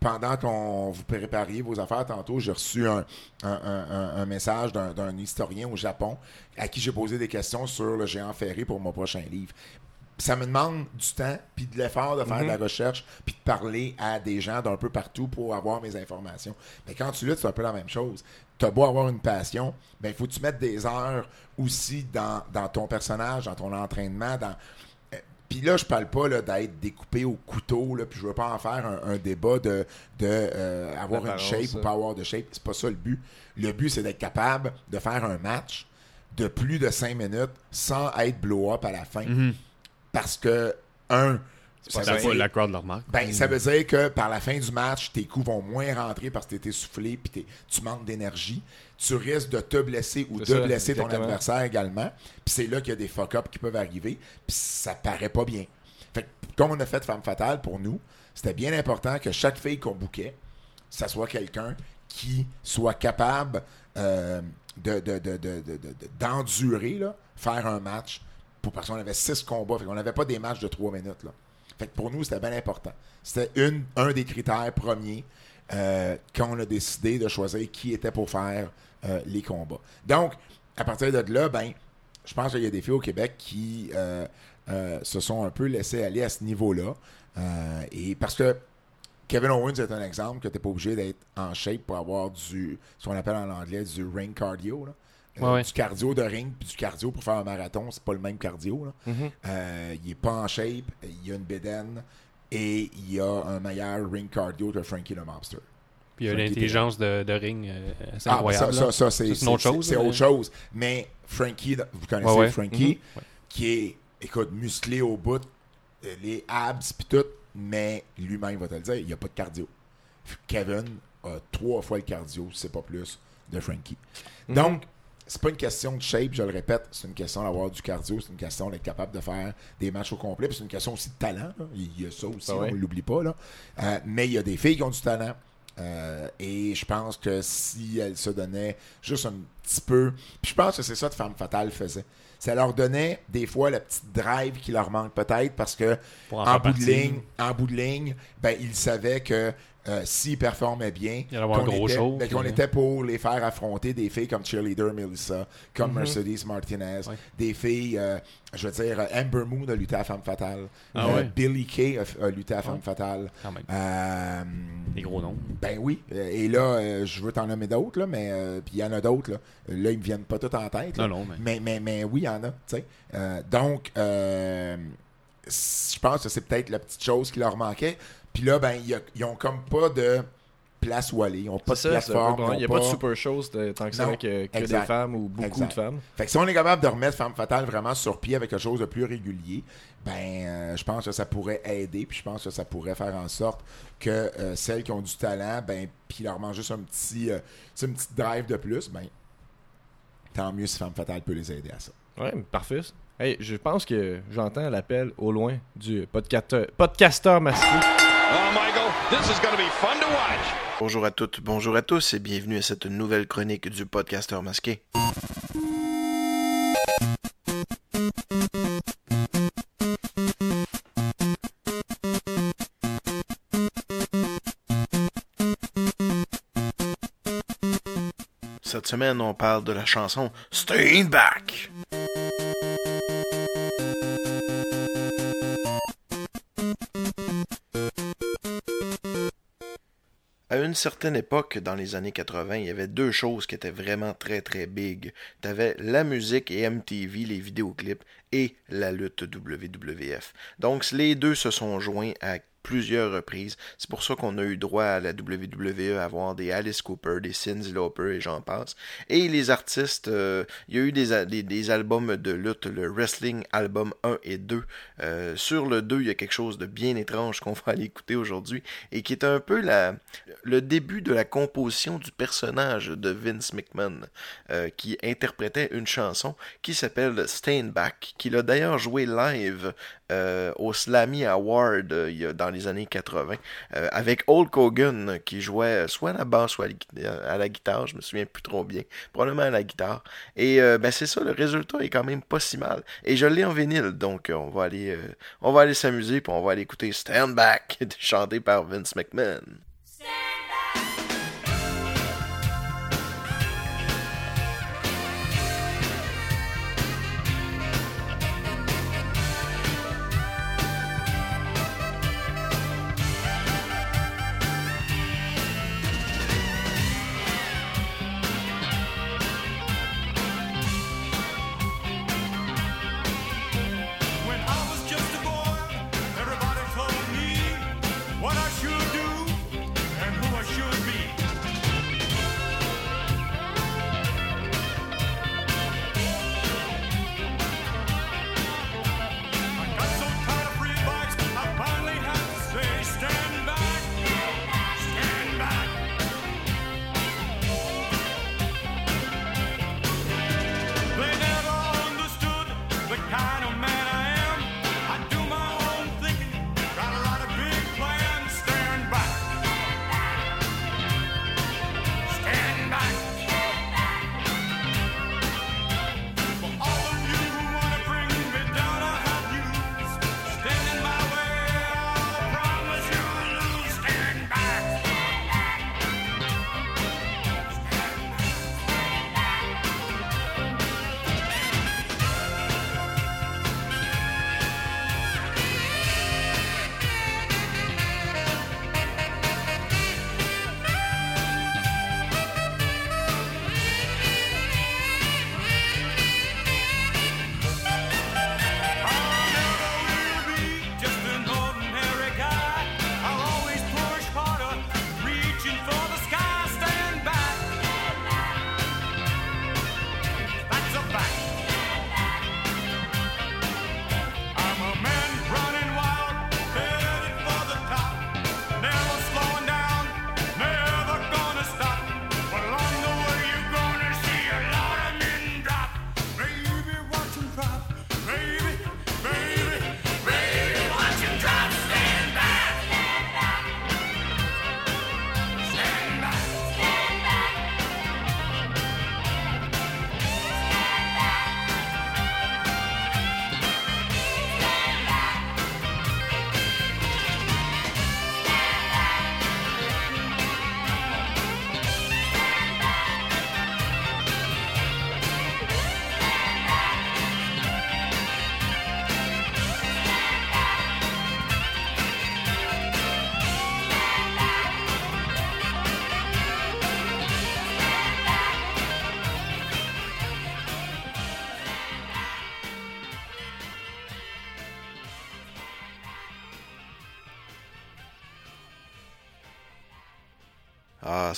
pendant qu'on vous prépariez vos affaires tantôt, j'ai reçu un, un- un- un- un message d'un historien au Japon à qui j'ai posé des questions sur le géant ferré pour mon prochain livre. Ça me demande du temps puis de l'effort de faire de la recherche puis de parler à des gens d'un peu partout pour avoir mes informations. Mais quand tu luttes, c'est un peu la même chose. Tu as beau avoir une passion, ben il faut que tu mettes des heures aussi dans, dans ton personnage, dans ton entraînement, dans puis là, je parle pas d'être découpé au couteau, là, puis je veux pas en faire un, un débat de, de euh, avoir une shape ça. ou pas avoir de shape. C'est pas ça le but. Le but, c'est d'être capable de faire un match de plus de 5 minutes sans être blow-up à la fin. Parce que, un, ça Ça veut va, dire- la crowd le remarque. ben, ça veut dire que par la fin du match, tes coups vont moins rentrer parce que tu es essoufflé puis tu manques d'énergie. Tu risques de te blesser ou de ça, blesser ton adversaire également. Puis c'est là qu'il y a des fuck-ups qui peuvent arriver. Puis ça paraît pas bien. Fait que, comme on a fait Femme Fatale pour nous, c'était bien important que chaque fille qu'on bouquait, ça soit quelqu'un qui soit capable euh, de, de- de- de- de- de- de- d'endurer, là, faire un match. Pour, parce qu'on avait six combats. Fait qu'on n'avait pas des matchs de trois minutes. Là. Fait que pour nous, c'était bien important. C'était un des critères premiers euh, quand on a décidé de choisir qui était pour faire euh, les combats. Donc, à partir de là, ben, je pense qu'il y a des filles au Québec qui euh, euh, se sont un peu laissées aller à ce niveau-là. Et parce que Kevin Owens est un exemple que tu n'es pas obligé d'être en shape pour avoir du, ce qu'on appelle en anglais du ring cardio. là. Euh, Ouais. Du cardio de ring puis du cardio pour faire un marathon, c'est pas le même cardio. là. Mhm. Euh, il est pas en shape, il y a une bédaine et il y a un meilleur ring cardio que Frankie le Mobster. Puis il y a l'intelligence de, de ring euh, assez Ah, incroyable. ça, là. ça, ça, c'est c'est autre c'est- chose, C'est autre mais- chose. Mais Frankie, vous connaissez Ouais, ouais. Frankie, Mhm. Qui est, écoute, musclé au bout, euh, les abs puis tout. mais lui-même va te le dire, il n'y a pas de cardio. Kevin a trois fois le cardio, c'est pas plus, de Frankie. Mhm. Donc, c'est pas une question de shape, je le répète, c'est une question d'avoir du cardio, c'est une question d'être capable de faire des matchs au complet, puis c'est une question aussi de talent. là. Il y a ça aussi, Ah on ne l'oublie pas. Là. Euh, mais il y a des filles qui ont du talent. euh, et je pense que si elles se donnaient juste un petit peu. Puis je pense que c'est ça que Femme Fatale faisait. Ça leur donnait des fois la petite drive qui leur manque peut-être parce que en bout de ligne, en bout de ligne, ben, ils savaient que euh, s'ils performaient bien, qu'on était, show, ben, qu'on puis- était pour les faire affronter des filles comme Cheerleader Melissa, comme Mercedes Martinez, des filles, euh, je veux dire, Amber Moon a lutté à Femme Fatale, Ah Euh? Billy Kay a, a lutté à Femme Fatale. Quand même. Euh, Des gros noms. Ben oui. Euh, Et là, euh, je veux t'en nommer d'autres, mais euh, il y en a d'autres. Là. Ils me viennent pas tous en tête. là. Non, non, mais- mais... Mais, mais oui, il y en a. tu sais. Euh, donc, euh, je pense que c'est peut-être la petite chose qui leur manquait. Puis là, ben, ils ont comme pas de place où aller. Ils ont pas de plateforme. Il n'y a pas de super shows de- tant que ça avec que exact. des femmes ou beaucoup Exact. de femmes. Fait que si on est capable de remettre Femme Fatale vraiment sur pied avec quelque chose de plus régulier, ben euh, je pense que ça pourrait aider, puis je pense que ça pourrait faire en sorte que euh, celles qui ont du talent, ben puis leur manque juste un petit, euh, une petite drive de plus, ben tant mieux si Femme Fatale peut les aider à ça. Ouais, parfait. Hey, je pense que j'entends l'appel au loin du podcasteur, podcasteur masqué. Oh, Michael, this is going to be fun to watch. Bonjour à toutes, bonjour à tous et bienvenue à cette nouvelle chronique du podcasteur masqué. Semaine, on parle de la chanson Steinbach. À une certaine époque, dans les années 80, il y avait deux choses qui étaient vraiment très très big. T'avais la musique et MTV, les vidéoclips, et la lutte WWF. Donc les deux se sont joints à plusieurs reprises. C'est pour ça qu'on a eu droit à la WWE à avoir des Alice Cooper, des Cyndi Lauper et j'en passe. Et les artistes, euh, il y a eu des, des, albums de lutte, le Wrestling Album 1 et 2. Euh, sur le 2, il y a quelque chose de bien étrange qu'on va aller écouter aujourd'hui et qui est un peu la, le début de la composition du personnage de Vince McMahon euh, qui interprétait une chanson qui s'appelle Steinbach, qu'il a d'ailleurs joué live au Slammy Award dans les années 80 euh, avec Hulk Hogan qui jouait soit à la basse soit à la, guitare, je me souviens plus trop bien, probablement à la guitare. Et euh, ben c'est ça, le résultat est quand même pas si mal. Et je l'ai en vinyle, donc euh, on va aller, euh, on va aller s'amuser puis on va aller écouter Stand Back chanté par Vince McMahon.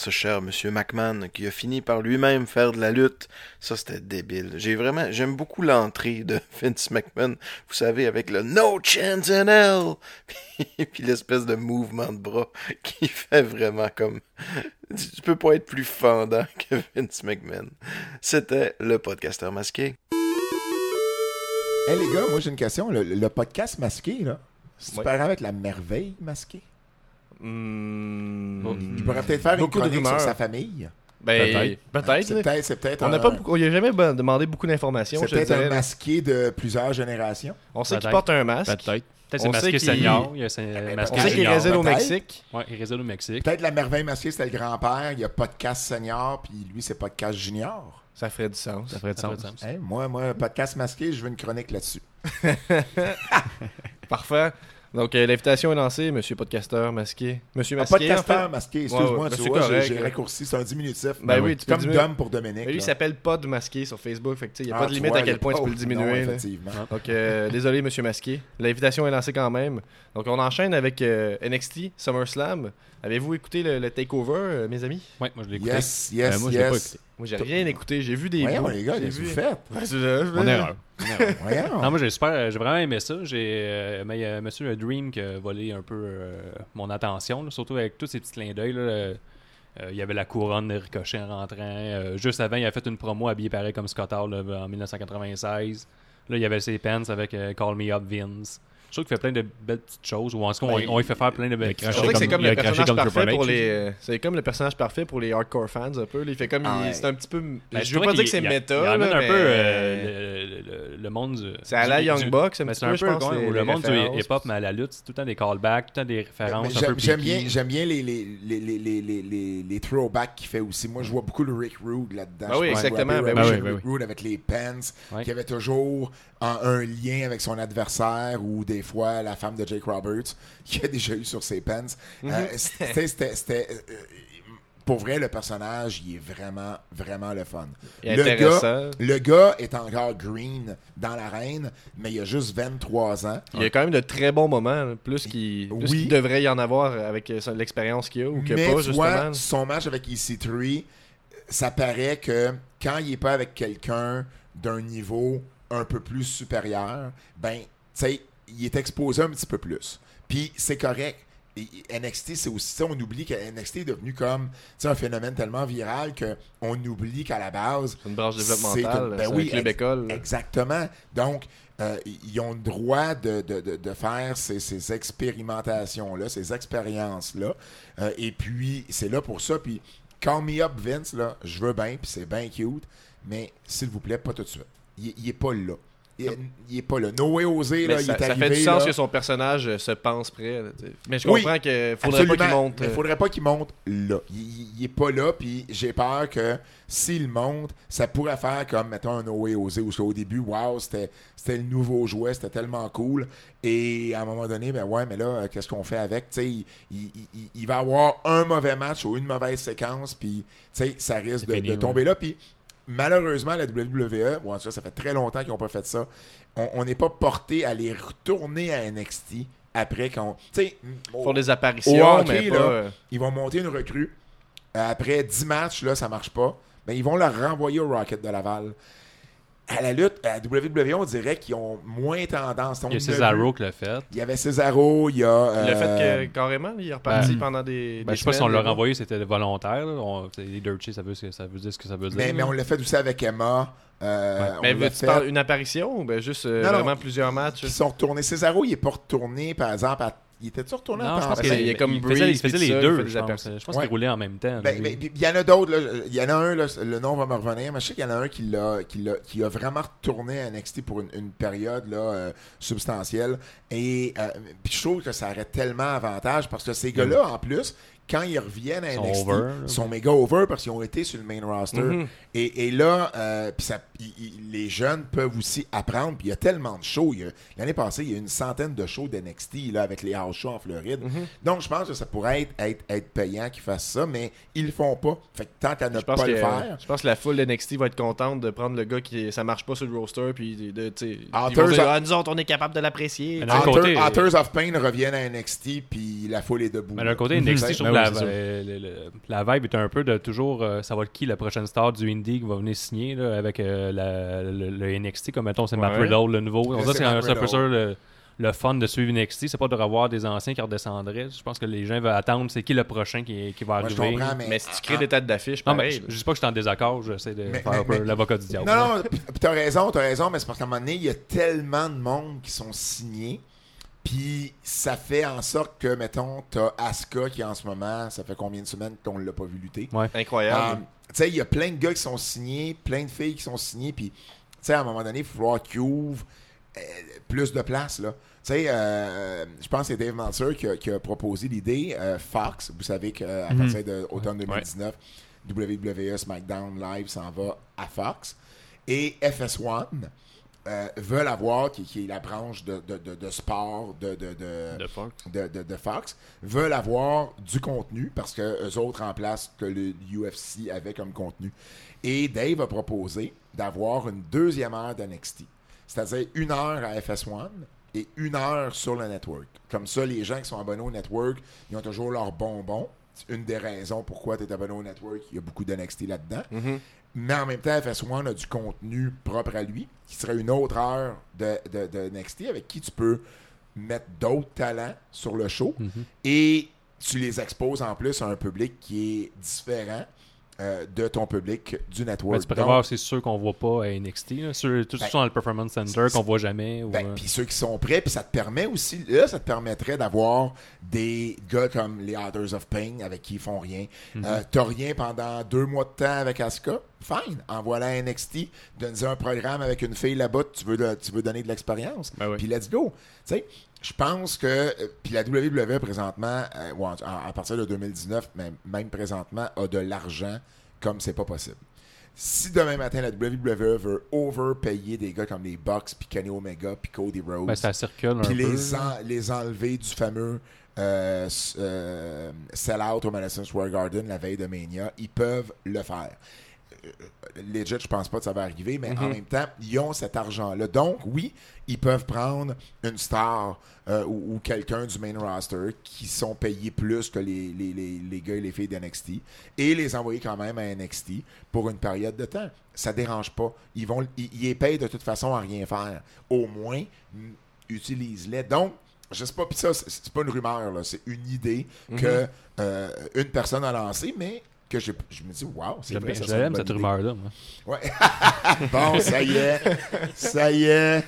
Ce cher Monsieur McMahon qui a fini par lui-même faire de la lutte. Ça, c'était débile. J'ai vraiment, j'aime beaucoup l'entrée de Vince McMahon. Vous savez, avec le No Chance in Hell. Puis, puis l'espèce de mouvement de bras qui fait vraiment comme, tu peux pas être plus fendant que Vince McMahon. C'était le podcasteur masqué. Hey les gars, moi j'ai une question. Le, le podcast masqué, là, c'est Ouais. pareil avec la merveille masquée? Hmm, Il pourrait peut-être faire beaucoup une de chronique sur sa famille. Ben, peut-être. C'est là. peut-être, c'est peut-être On n'a un- pas beaucoup, il a jamais demandé beaucoup d'informations. c'est peut-être un masqué de plusieurs générations. On sait qu'il porte un masque. Peut-être. Peut-être On c'est masqué sait qu'il- senior. Il masqué On sait qu'il junior. réside au. Mexique. Ouais, il réside au Mexique. Peut-être la merveille masquée, c'était le grand-père. Il y a podcast senior, puis lui, c'est podcast junior. Ça ferait du sens. Ça ferait du sens. du sens. Hey, moi, moi, podcast masqué, je veux une chronique là-dessus. Parfait. Donc, euh, l'invitation est lancée, monsieur podcasteur masqué. Monsieur masqué, en podcasteur fait? masqué, Ouais, excuse-moi, ouais, tu c'est vois, j'ai- raccourci, c'est un diminutif. Ben oui, tu Comme. Dom pour Dominique. Mais lui, il s'appelle Pod Masqué sur Facebook. Fait tu il n'y a Ah, pas de tu limite vois, à quel point tu peux le diminuer. là. effectivement. Donc, euh, désolé, monsieur Masqué. L'invitation est lancée quand même. Donc, on enchaîne avec euh, NXT SummerSlam. Avez-vous écouté le, le takeover, euh, mes amis? Ouais, moi je l'ai écouté. Yes, yes, Euh, moi, je l'ai pas yes. écouté. Moi, j'ai rien écouté. J'ai vu des. Voyons, les gars, J'ai vu- ça. Mon erreur. Non, moi j'ai super, j'ai vraiment aimé ça. J'ai, euh, mais il y a Monsieur Dream qui a volé un peu euh, mon attention, là, surtout avec tous ces petits clins d'œil. là. Euh, il y avait la couronne de Ricochet en rentrant. Euh, juste avant, il a fait une promo habillé pareil comme Scott Hall là, en 1996. Là, il y avait ses pants avec euh, Call Me Up Vince. Je trouve qu'il fait plein de belles petites choses. Ou en tout cas, on, Ben, on lui fait faire plein de belles choses. c'est comme- le personnage comme parfait pour les. C'est comme le personnage parfait pour les hardcore fans un peu. Il fait comme. Ah. C'est un petit peu. Ben, je veux pas dire que c'est méta. Il un peu euh, le, le- le monde du. C'est à la du- Young Bucks, mais petit c'est un peu le monde du hip-hop, mais à la lutte, c'est tout le temps des callbacks, tout le temps des références j'aime- bien, j'aime bien les, les, les, les, throwbacks qu'il fait aussi. Moi, je vois beaucoup le Rick Rude là-dedans. Ah oui, exactement, ben Rick oui. Ben oui, Rude avec les pants, qui avait toujours un, un lien avec son adversaire ou des fois la femme de Jake Roberts qui a déjà eu sur ses pants. Mhm. Euh, c'était- c'était- c'était, euh, pour vrai, le personnage, il est vraiment, vraiment le fun. Le, gars, le gars est encore green dans l'arène, mais il a juste 23 ans. Il y a quand même de très bons moments, là, plus qu'il Oui. devrait y en avoir avec euh, l'expérience qu'il a ou que Mais pas, tu justement. vois, son match avec EC3, ça paraît que quand il est pas avec quelqu'un d'un niveau un peu plus supérieur, ben, tu sais, il est exposé un petit peu plus. Puis c'est correct. Et- NXT, c'est aussi ça. On oublie que NXT est devenu comme tu sais, un phénomène tellement viral qu'on oublie qu'à la base, C'est une branche c'est développementale. c'est ben un oui, club ex- école. là. Exactement. Donc, euh, ils ont le droit de, de- de- de faire ces, ces expérimentations-là, ces expériences-là. Euh, et puis, c'est là pour ça. Puis, call me up, Vince, là, je veux bien, puis c'est bien cute, mais s'il vous plaît, pas tout de suite. Il, il est pas là. Il, il est pas là. Noé Osé, là, il ça, est ça arrivé. fait du sens là. que son personnage euh, se pense prêt. là, mais je Oui, comprends qu'il faudrait pas qu'il monte. Mais euh, faudrait pas qu'il monte là. Il, il- il est pas là, puis j'ai peur que s'il monte, ça pourrait faire comme, mettons, un Noé Osé, où au début, wow, c'était c'était le nouveau jouet, c'était tellement cool. Et à un moment donné, ben ouais, mais là, euh, qu'est-ce qu'on fait avec? Tu sais, il, il- il- il va avoir un mauvais match ou une mauvaise séquence, puis tu sais, ça risque de, fini, de ouais. tomber là. Puis malheureusement, la WWE, bon, ça, ça fait très longtemps qu'ils n'ont pas fait ça, on n'est pas porté à les retourner à NXT après qu'on. Tu sais, font des apparitions, hockey, mais là, pas. ils vont monter une recrue. Après 10 matchs, là, ça marche pas. Mais ils vont la renvoyer au Rocket de Laval. À la lutte, à la WWE, on dirait qu'ils ont moins tendance. On Il y a. Cesaro qui l'a fait. Il y avait Cesaro, il y a. Le fait euh, que carrément, il est reparti ben, pendant des. Ben, des je sais pas si on l'a renvoyé, c'était volontaire. On- les dirt sheets, ça veut, ça veut dire ce que ça veut dire. mais, mais on l'a fait aussi avec Emma. euh, Ouais. on Mais l'a tu fait. parles une apparition ou ben juste euh, Non, non, vraiment plusieurs matchs? Ils sont retournés. Cesaro, il est pas retourné, par exemple. à- Il était-tu retourné Non, à je pense temps qu'il plein? y a comme il faisait, il les ça, il deux, je pense. apparitions. Je pense Ouais. qu'ils roulaient en même temps. Ben, ben, il y en a d'autres. là. Il y en a un, là, le nom va me revenir, mais je sais qu'il y en a un qui, l'a, qui, l'a- qui a vraiment retourné à NXT pour une, une période là, euh, substantielle. Et euh, je trouve que ça aurait tellement avantage parce que ces gars-là, en plus, quand ils reviennent à NXT, over, ils sont méga over parce qu'ils ont été sur le main roster. Mhm. et, et là, euh, ça- les jeunes peuvent aussi apprendre. Puis il y a tellement de shows. L'année passée, il y a eu une centaine de shows d'NXT là, avec les house shows en Floride. Mhm. Donc, je pense que ça pourrait être, être, être payant qu'ils fassent ça, mais ils le font pas. Fait que tant qu'à ne pas que, le faire. je pense que la foule NXT va être contente de prendre le gars qui ça marche pas sur le roster puis de, de tu sais, ils Hunters vont dire, of- ah, nous autres on est capable de l'apprécier. Côté- Hunters of Pain reviennent à NXT, puis la foule est debout. Mais d'un côté, Mhm. NXT, je trouve Ben que la, c'est sûr. le- le- la vibe est un peu de toujours euh, savoir qui la prochaine star du indie qui va venir signer là, avec euh, la- le, le NXT, comme mettons c'est Matt. Riddle, le nouveau. C'est un, peu ça le, le fun de suivre NXT, c'est pas de revoir des anciens qui redescendraient. Je pense que les gens veulent attendre c'est qui le prochain qui, qui va Moi, je arriver. mais. Mais si tu crées en- des têtes d'affiche, non, mais pareil. je, je dis pas que je suis en désaccord, j'essaie de Mais- faire mais- un peu mais- l'avocat du diable. Non, non, t'as raison, t'as raison, mais c'est parce qu'à un moment donné, il y a tellement de monde qui sont signés. Puis ça fait en sorte que, mettons, t'as Asuka qui en ce moment, ça fait combien de semaines qu'on l'a pas vu lutter? Ouais. Euh, Incroyable. tu sais, il y a plein de gars qui sont signés, plein de filles qui sont signées, puis, tu sais, à un moment donné, il faut falloir qu'ils ouvrent euh, plus de place, là. Tu sais, euh, je pense que c'est Dave Meltzer qui a, qui a proposé l'idée. euh, Fox, vous savez qu'à Mhm. partir de automne 2019, WWE SmackDown Live s'en va à Fox. Et FS1 euh, veulent avoir, qui, qui est la branche de, de- de- de sport de, de, de- De Fox. de, Fox veulent avoir du contenu parce que eux autres remplacent que le UFC avait comme contenu. Et Dave a proposé d'avoir une deuxième heure d'NXT. C'est-à-dire une heure à FS1 et une heure sur le network. Comme ça, les gens qui sont abonnés au network, ils ont toujours leur bonbon. C'est une des raisons pourquoi tu es abonné au network. Il y a beaucoup d'NXT là-dedans. Mais en même temps, FS1 a du contenu propre à lui, qui serait une autre heure de, de, de NXT avec qui tu peux mettre d'autres talents sur le show. Et tu les exposes en plus à un public qui est différent euh, de ton public du Mais network. c'est ceux qu'on voit pas à NXT. Là. Ceux, tous Ben, qui sont dans le Performance Center qu'on voit jamais. ou, Ben, euh, puis ceux qui sont prêts, puis ça te permet aussi, là, ça te permettrait d'avoir des gars comme les Others of Pain avec qui ils font rien. Euh, T'as rien pendant deux mois de temps avec Asuka, fine. Envoie-la à NXT, donne un programme avec une fille là-bas, tu veux, de- tu veux donner de l'expérience. Ben oui. Puis let's go. Tu sais, je pense que, euh, puis la WWE présentement, euh, ou en- à, partir de 2019, même, même présentement, a de l'argent comme c'est pas possible. Si demain matin la WWE veut overpayer des gars comme les Bucks, puis Kenny Omega, puis Cody Rhodes, ben, ça circule un puis les, en- les enlever du fameux euh, euh, sell-out au Madison Square Garden la veille de Mania, ils peuvent le faire. Legit, je pense pas que ça va arriver, mais en même temps, ils ont cet argent-là. Donc, oui, ils peuvent prendre une star euh, ou, ou quelqu'un du main roster qui sont payés plus que les, les, les, les gars et les filles d'NXT et les envoyer quand même à NXT pour une période de temps. Ça dérange pas. Ils vont, ils, ils les payent de toute façon à rien faire. Au moins, mm, utilise-les. Donc, je sais pas, puis ça, c'est pas une rumeur, c'est une idée que euh, une personne a lancée, mais que je me dis, waouh, c'est vrai, bien- ça J'aime une cette rumeur-là. moi. Ouais. bon, ça y est. Ça y est.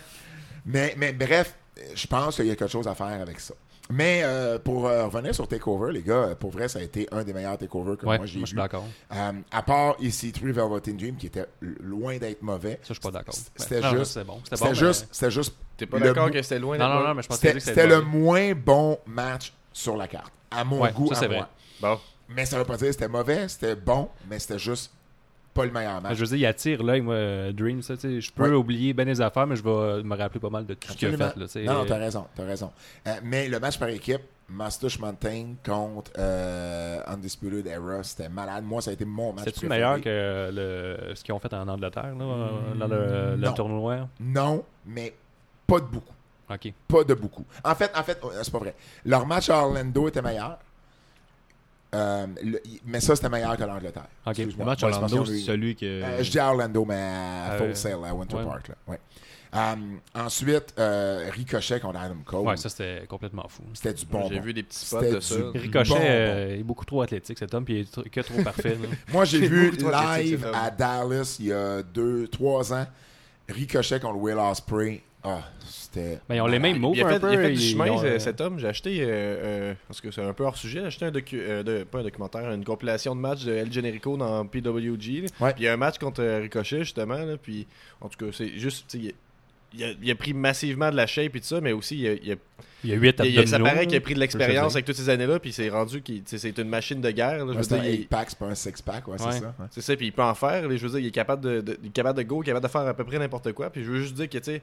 Mais, mais bref, je pense qu'il y a quelque chose à faire avec ça. Mais euh, pour euh, revenir sur Takeover, les gars, pour vrai, ça a été un des meilleurs Takeover que Ouais, moi j'ai moi, je suis vu. d'accord. Euh, à part EC3 Velvet Dream, qui était loin d'être mauvais. Ça, je suis pas d'accord. C'était Ouais. Non, non, juste- C'était bon. C'était C'était bon, juste, c'était juste. T'es pas d'accord que c'était loin mais- Non, d'être non, bon? non, mais je pense que C'était c'était le moins bon match sur la carte, à mon Ouais, goût, ça, à c'est moi. vrai. Bon. Mais ça veut pas dire que c'était mauvais, c'était bon, mais c'était juste pas le meilleur match. Je veux dire, il attire l'œil, moi, euh, Dream. Ça, tu sais, je peux Ouais. oublier bien les affaires, mais je vais euh, me rappeler pas mal de tout ce qu'il a Absolument. fait. Là, non, non, t'as raison, t'as raison. Euh, mais le match par équipe, Mastouche Mountain contre euh, Undisputed Era, c'était malade. Moi, ça a été mon match C'est-tu meilleur que le, ce qu'ils ont fait en Angleterre, là, euh, dans le, tournoi? Non, mais pas de beaucoup. Ok. Pas de beaucoup. En fait, en fait, euh, c'est pas vrai. Leur match à Orlando était meilleur. Euh, le- mais ça, c'était meilleur que l'Angleterre. Ok. Le match Orlando, c'est celui que. Euh, je dis à Orlando, mais à Euh, Full Sail, à Winter ouais. Park. Là. Ouais. Euh, ensuite, euh, Ricochet contre Adam Cole. Ouais, ça, c'était complètement fou. C'était du bon. J'ai vu des petits spots de ça. Ricochet Bon, euh, est beaucoup trop athlétique, cet homme, puis il est que trop parfait. Moi, j'ai vu live à Dallas il y a deux, trois ans. Ricochet contre Will Ospreay. Ah, c'était. Ben, ils ont les mêmes moves Il a un fait, peu. il a fait du chemin, ont, euh, cet homme. J'ai acheté, euh, euh, parce que c'est un peu hors sujet, j'ai acheté un docu euh, de- pas un documentaire, une compilation de matchs de El Generico dans PWG. là. Ouais. Puis il y a un match contre Ricochet, justement. là, puis en tout cas, c'est juste. Il, il a, il a pris massivement de la shape et tout ça, mais aussi il a, il a- Il y a 8 il a- ça abdominaux. paraît qu'il a pris de l'expérience avec toutes ces années-là, puis il s'est rendu qu'il c'est une machine de guerre. Ouais, veux c'est un dire, il- 8-pack, c'est pas un 6-pack, ouais, Ouais. c'est ça. ouais. c'est ça, puis il peut en faire. là, je veux dire, il est capable de, de- il est capable de go, capable de faire à peu près n'importe quoi. Puis je veux juste dire que, tu sais,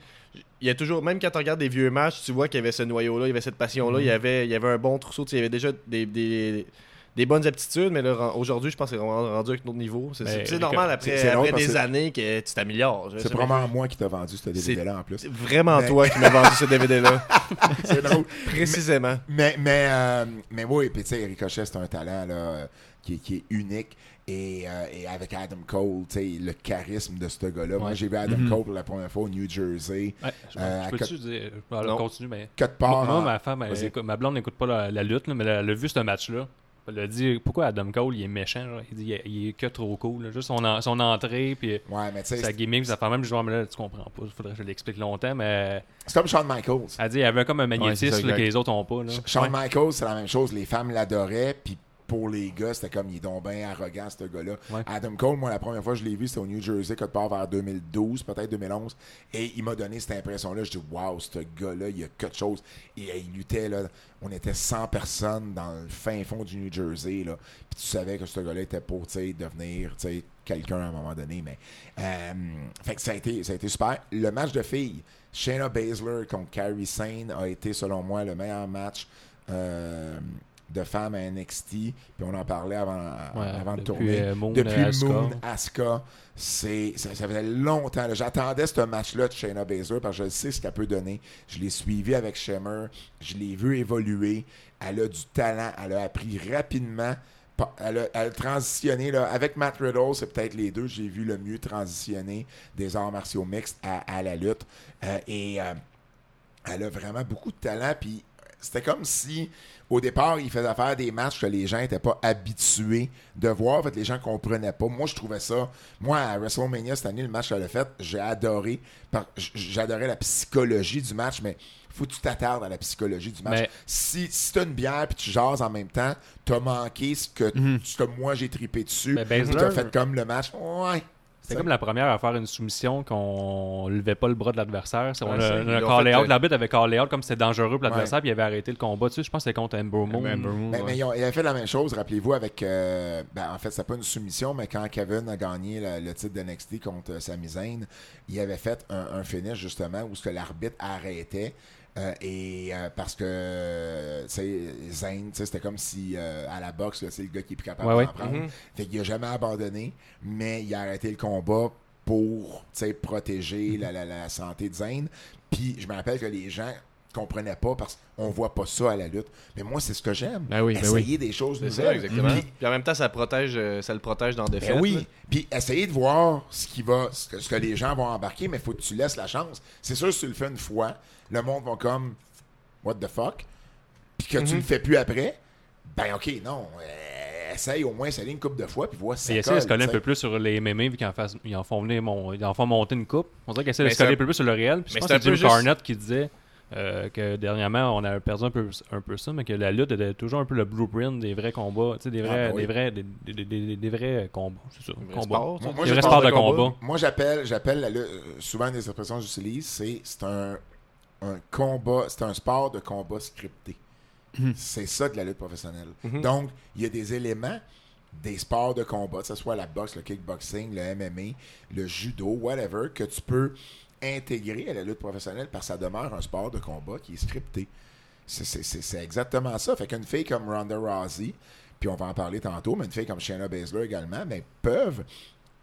il y a toujours, même quand tu regardes des vieux matchs, tu vois qu'il y avait ce noyau-là, il y avait cette passion-là, Mm-hmm. il, y avait, il y avait un bon trousseau, il y avait déjà des, des, des bonnes aptitudes, mais là, aujourd'hui, je pense que c'est rendu avec notre niveau. C'est les normal après, des années que tu t'améliores. C'est probablement moi qui t'a vendu ce DVD-là en plus. C'est vraiment Mais- toi qui m'as vendu ce DVD-là. C'est drôle. Précisément. Mais, mais, euh, mais oui, puis tu sais, Ricochet, c'est un talent là, qui, est- qui est unique. Et, euh, et avec Adam Cole, tu sais, le charisme de ce gars-là. Moi, j'ai vu Adam Mhm. Cole pour la première fois au New Jersey. Ouais, je, Euh, je à peux-tu dire. Alors, continue, mais. Quatre Moi, ma femme, elle ma blonde n'écoute pas la, la lutte, là, mais elle, elle a vu ce match-là. Elle a dit pourquoi Adam Cole il est méchant. genre? Il dit il est, il est que trop cool. là. Juste son, en- son entrée, puis Ouais, mais tu sais, sa gimmick, ça fait même. Je vois, mais là, tu comprends pas. Il faudrait que je l'explique longtemps, mais c'est comme Shawn Michaels. elle dit il y avait comme un magnétisme ça, là, que les autres ont pas. Là. Shawn Ouais. Michaels, c'est la même chose. Les femmes l'adoraient, puis pour les gars, c'était comme il est donc bien arrogant, ce gars-là. Ouais. Adam Cole, moi, la première fois que je l'ai vu, c'était au New Jersey, quelque part vers 2012, peut-être 2011. Et il m'a donné cette impression-là. Je dis, waouh, ce gars-là, il y a quelque chose. Et il luttait, là. On était 100 personnes dans le fin fond du New Jersey, là. Puis tu savais que ce gars-là était pour, tu sais, devenir, tu sais, quelqu'un à un moment donné. Mais, euh, fait que ça a, été, ça a été super. Le match de filles, Shayna Baszler contre Carrie Sane a été, selon moi, le meilleur match. euh, de femmes à NXT, puis on en parlait avant, Ouais, avant de tourner. euh, Moon, depuis Asuka. Moon, Asuka, c'est, ça, ça faisait longtemps. J'attendais ce match-là de Shayna Baszler parce que je sais ce qu'elle peut donner. Je l'ai suivi avec Shimmer. Je l'ai vu évoluer. Elle a du talent. Elle a appris rapidement. Elle a, elle a transitionné. Là, avec Matt Riddle, c'est peut-être les deux. J'ai vu le mieux transitionner des arts martiaux mixtes à, à la lutte. Euh, et euh, elle a vraiment beaucoup de talent. Puis c'était comme si, au départ, il faisait faire des matchs que les gens n'étaient pas habitués de voir. En fait, les gens ne comprenaient pas. Moi, je trouvais ça. Moi, à WrestleMania cette année, le match qu'elle a fait, j'ai adoré. J'adorais la psychologie du match, mais faut que tu t'attardes à la psychologie du match. Mais- Si, si tu as une bière puis tu jases en même temps, tu as manqué ce que, ce que moi j'ai tripé dessus. Mais Tu as fait comme le match. Ouais. C'était comme la première à faire une soumission qu'on levait pas le bras de l'adversaire. C'est- on Ouais, euh, L'arbitre avait callé out comme c'était dangereux pour l'adversaire, Ouais. puis il avait arrêté le combat. Tu sais, je pense que c'était contre Ember Moon. Ember Moon, Mais, ouais. mais ils, ont- ils avaient fait la même chose, rappelez-vous, avec. euh, ben, en fait, c'est pas une soumission, mais quand Kevin a gagné le, le titre de NXT contre euh, Sami Zayn, il avait fait un, un finish justement où ce que l'arbitre arrêtait. Euh, et euh, parce que tu sais, Zayn, tu sais, c'était comme si euh, à la boxe, c'est le gars qui est plus capable Ouais, d'en ouais. prendre. Mhm. Fait qu'il a jamais abandonné, mais il a arrêté le combat pour tu sais, protéger la, la- la santé de Zayn. Puis je me rappelle que les gens comprenaient pas parce qu'on voit pas ça à la lutte. Mais moi, c'est ce que j'aime. Ben oui, ben Essayer des choses C'est ça, nouvelles. exactement. Puis, Puis en même temps, ça, protège, euh, ça le protège dans des ben là. oui. Puis essayer de voir ce qui va, ce que, ce que les gens vont embarquer, mais faut que tu laisses la chance. C'est sûr, si tu le fais une fois, le monde va comme What the fuck? Puis que tu Mhm. le fais plus après, ben ok, non. euh, essaye au moins essayer une coupe de fois, puis vois si ça Il essaie de se coller un peu plus sur les MMA vu qu'ils en, ils en font venir mon- ils en font monter une coupe. On dirait qu'il essaie de se coller un peu plus sur le réel. Puis je mais pense c'est que c'est Jim juste- Carnett qui disait euh, que dernièrement on a perdu un peu, un peu ça, mais que la lutte était toujours un peu le blueprint des vrais combats, tu sais, des vrais, Ah, bah oui. des vrais, des, des- des- des vrais combats, c'est ça. Combats. Moi, moi, Des vrais sports de de combat. combat. Moi, j'appelle, j'appelle la lutte- euh, souvent des expressions que j'utilise, c'est, c'est un, un combat, c'est un sport de combat scripté. C'est ça de la lutte professionnelle. Mhm. Donc, il y a des éléments des sports de combat, que ce soit la boxe, le kickboxing, le MMA, le judo, whatever, que tu peux intégrer à la lutte professionnelle parce que ça demeure un sport de combat qui est scripté. C'est, exactement ça. Fait qu'une fille comme Ronda Rousey, puis on va en parler tantôt, mais une fille comme Shayna Baszler également, ben, peuvent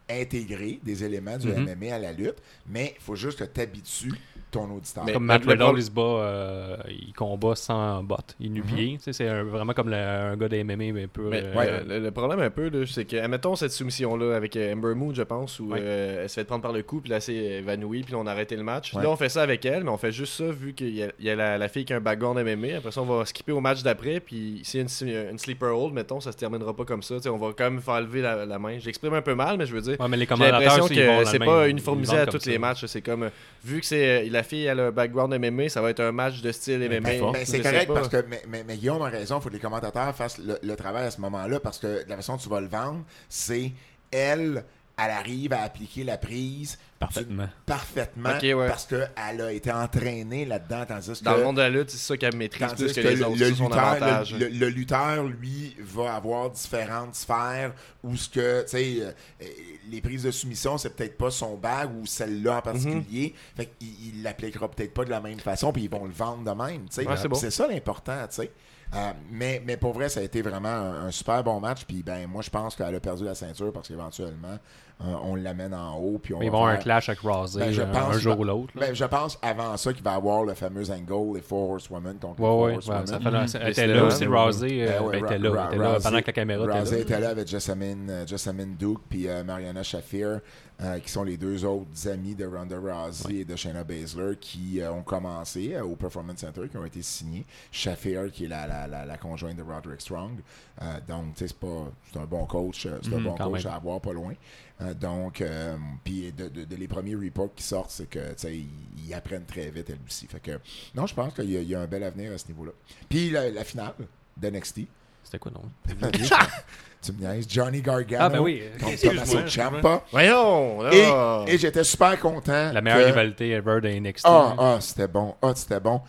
intégrer des éléments du. MMA à la lutte, mais il faut juste que tu habitues ton auditeur. Mais- Comme Matt le Riddle, il se bat, euh, il combat sans botte, il nu pied. Tu sais, C'est vraiment comme le- un gars des MMA, mais un peu. Mais euh, euh, le, le problème un peu, c'est que, admettons cette soumission-là avec euh, Ember Moon, je pense, où Ouais. euh, elle se fait prendre par le cou, puis là, c'est évanouie, puis là, on a arrêté le match. Ouais. Là, on fait ça avec elle, mais on fait juste ça vu qu'il y a, il y a la, la fille qui a un background MMA. Après ça, on va skipper au match d'après, puis si une, une sleeper hold, mettons, ça se terminera pas comme ça. On va quand même faire lever la, la main. J'exprime un peu mal, mais je veux dire. Ouais, mais les J'ai commentateurs, l'impression que c'est pas uniformisé à tous les matchs. C'est comme, euh, vu que c'est la fille elle a un background MMA, ça va être un match de style MMA. Ben, ben, c'est correct pas. parce que mais, mais, mais Guillaume a raison, il faut que les commentateurs fassent le, le travail à ce moment-là parce que la façon dont tu vas le vendre, c'est elle, elle arrive à appliquer la prise Parfaitement. parfaitement ouais. parce qu'elle a été entraînée là-dedans, tandis que Dans le monde de la lutte, c'est ça qu'elle maîtrise plus que, que les le, autres. le C'est son lutteur, avantage. le, le- le lutteur, lui, va avoir différentes sphères où ce que, tu sais, euh, euh, les prises de soumission, c'est peut-être pas son bag ou celle-là en particulier. Mhm. Fait qu'il il l'appliquera peut-être pas de la même façon, puis ils vont le vendre de même, tu sais. Ouais, c'est bon. ça l'important, tu sais. Euh, mais, mais pour vrai, ça a été vraiment un, un super bon match. Puis ben, moi, je pense qu'elle a perdu la ceinture parce qu'éventuellement, on l'amène en haut. Puis on Mais ils va vont avoir un clash avec Rousey Ben, je un, pense un jour ou l'autre. Ben, je pense avant ça qu'il va avoir le fameux angle, les Four Horsewomen contre les Ouais, Four ouais, ouais, Horsewomen. ça fait, elle était là aussi, euh, Ben ben, était là, pendant que la caméra était était là avec Jessamine, euh, Jessamine Duke puis euh, Mariana Shafir, euh, qui sont les deux autres amis de Ronda Rousey et de Shayna Baszler qui euh, ont commencé euh, au Performance Center, qui ont été signés. Shafir, qui est la, la, la, la conjointe de Roderick Strong. Euh, donc, tu sais, c'est pas- c'est un bon coach, euh, c'est un Mhm, bon coach même. à avoir pas loin. Euh, donc, euh, puis de, de- de les premiers reports qui sortent, c'est que, tu sais, ils, ils apprennent très vite, elle aussi. Fait que, non, je pense qu'il y, a- il y a un bel avenir à ce niveau-là. Puis la, la finale d'NXT, C'était quoi, non? tu me niaises, Johnny Gargano Ah, ben oui. contre Tommaso. Ciampa. Voyons! là. Et, et j'étais super content. La meilleure que- rivalité ever de NXT. Ah, ah, c'était bon. Ah, c'était bon.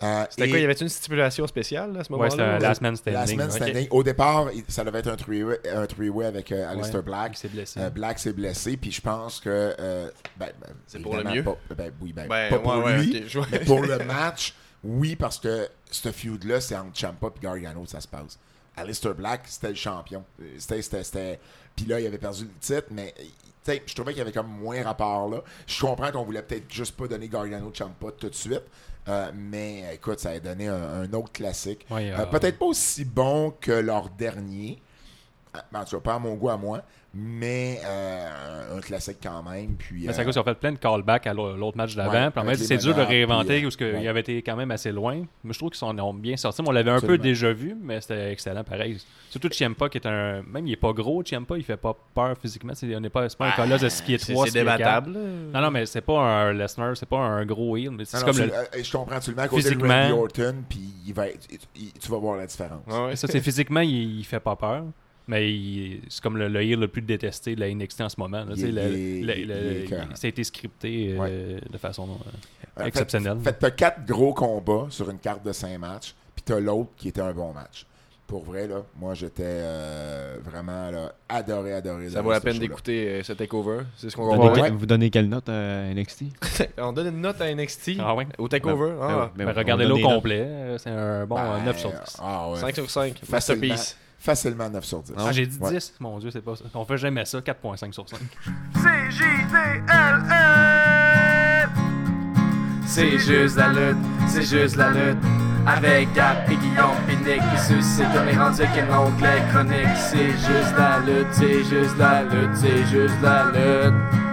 Euh, C'était et quoi? Y avait une stipulation spéciale à ce Ouais, c'était moment-là? un Last Man Standing. La semaine ok. standing. Au départ, il- ça devait être un three-way un three-way avec euh, Aleister Ouais, Black. il s'est blessé. Euh, Black s'est blessé, puis je pense que. euh, ben, ben, C'est pour le mieux? pas- ben, oui, ben, Ben, pas pour ouais, ouais, lui, ok, je vois. mais pour le match, oui, parce que ce feud-là, c'est entre Champa et Gargano que ça se passe. Aleister Black, c'était le champion. Euh, C'était. Puis là, il avait perdu le titre, mais euh, je trouvais qu'il y avait comme moins rapport là. Je comprends qu'on voulait peut-être juste pas donner Gargano Champa tout de suite, euh, mais écoute, ça a donné un, un autre classique. Ouais, Euh, euh, peut-être pas aussi bon que leur dernier, en tout cas, pas à mon goût à moi, mais euh, un classique quand même. Puis, Mais c'est à euh, cause qu'ils ont fait plein de callbacks à l'au- l'autre match d'avant. Ouais, c'est dur de réinventer puis, euh, parce qu'il ouais. avait été quand même assez loin. Mais je trouve qu'ils s'en ont bien sorti. Mais on l'avait un Absolument. peu déjà vu, mais c'était excellent pareil. Surtout Ciampa qui est un. Même il est pas gros, Ciampa, il fait pas peur physiquement. C'est, on n'est pas, pas un colosse de 6 pieds Ah, C'est 3, c'est débattable. Non, non, mais c'est pas un Lesnar, c'est pas un gros heel. mais C'est non, comme non, le. euh, je comprends, tu le mets à côté de Physiquement. Randy Orton, puis il va être- il- il- tu vas voir la différence. Ouais, ouais. Ça, c'est physiquement, il, il fait pas peur. Mais c'est comme le, le heel le plus détesté de la NXT en ce moment. là. Il Tu sais, est- le- il est- le- il est le- écœurant. ça a été scripté euh, de façon euh, Euh, exceptionnelle. Fait, fait que t'as quatre gros combats sur une carte de 5 matchs, puis t'as l'autre qui était un bon match. Pour vrai, là, moi j'étais euh, vraiment là, adoré, adoré. Ça vaut la peine d'écouter euh, ce takeover. C'est ce qu'on Vous va donnez, voir. vous donnez quelle note à NXT On donne une note à NXT Ah ouais? au takeover. Ben- ah, ben Ben, ben regardez-le au complet. euh, C'est un bon Ben, 9 sur 10. Ah, ouais. 5 sur 5. Facilement, Masterpiece. Facilement 9 sur 10. Ah, j'ai dit Ouais. 10. Mon Dieu, c'est pas ça. On fait jamais ça. 4.5 sur 5. C'est juste la lutte, c'est juste la lutte. Avec Gap et Guillaume Pinique qui suscite comme les rendus qui n'ont que les chroniques. C'est juste la lutte, c'est juste la lutte, c'est juste la lutte.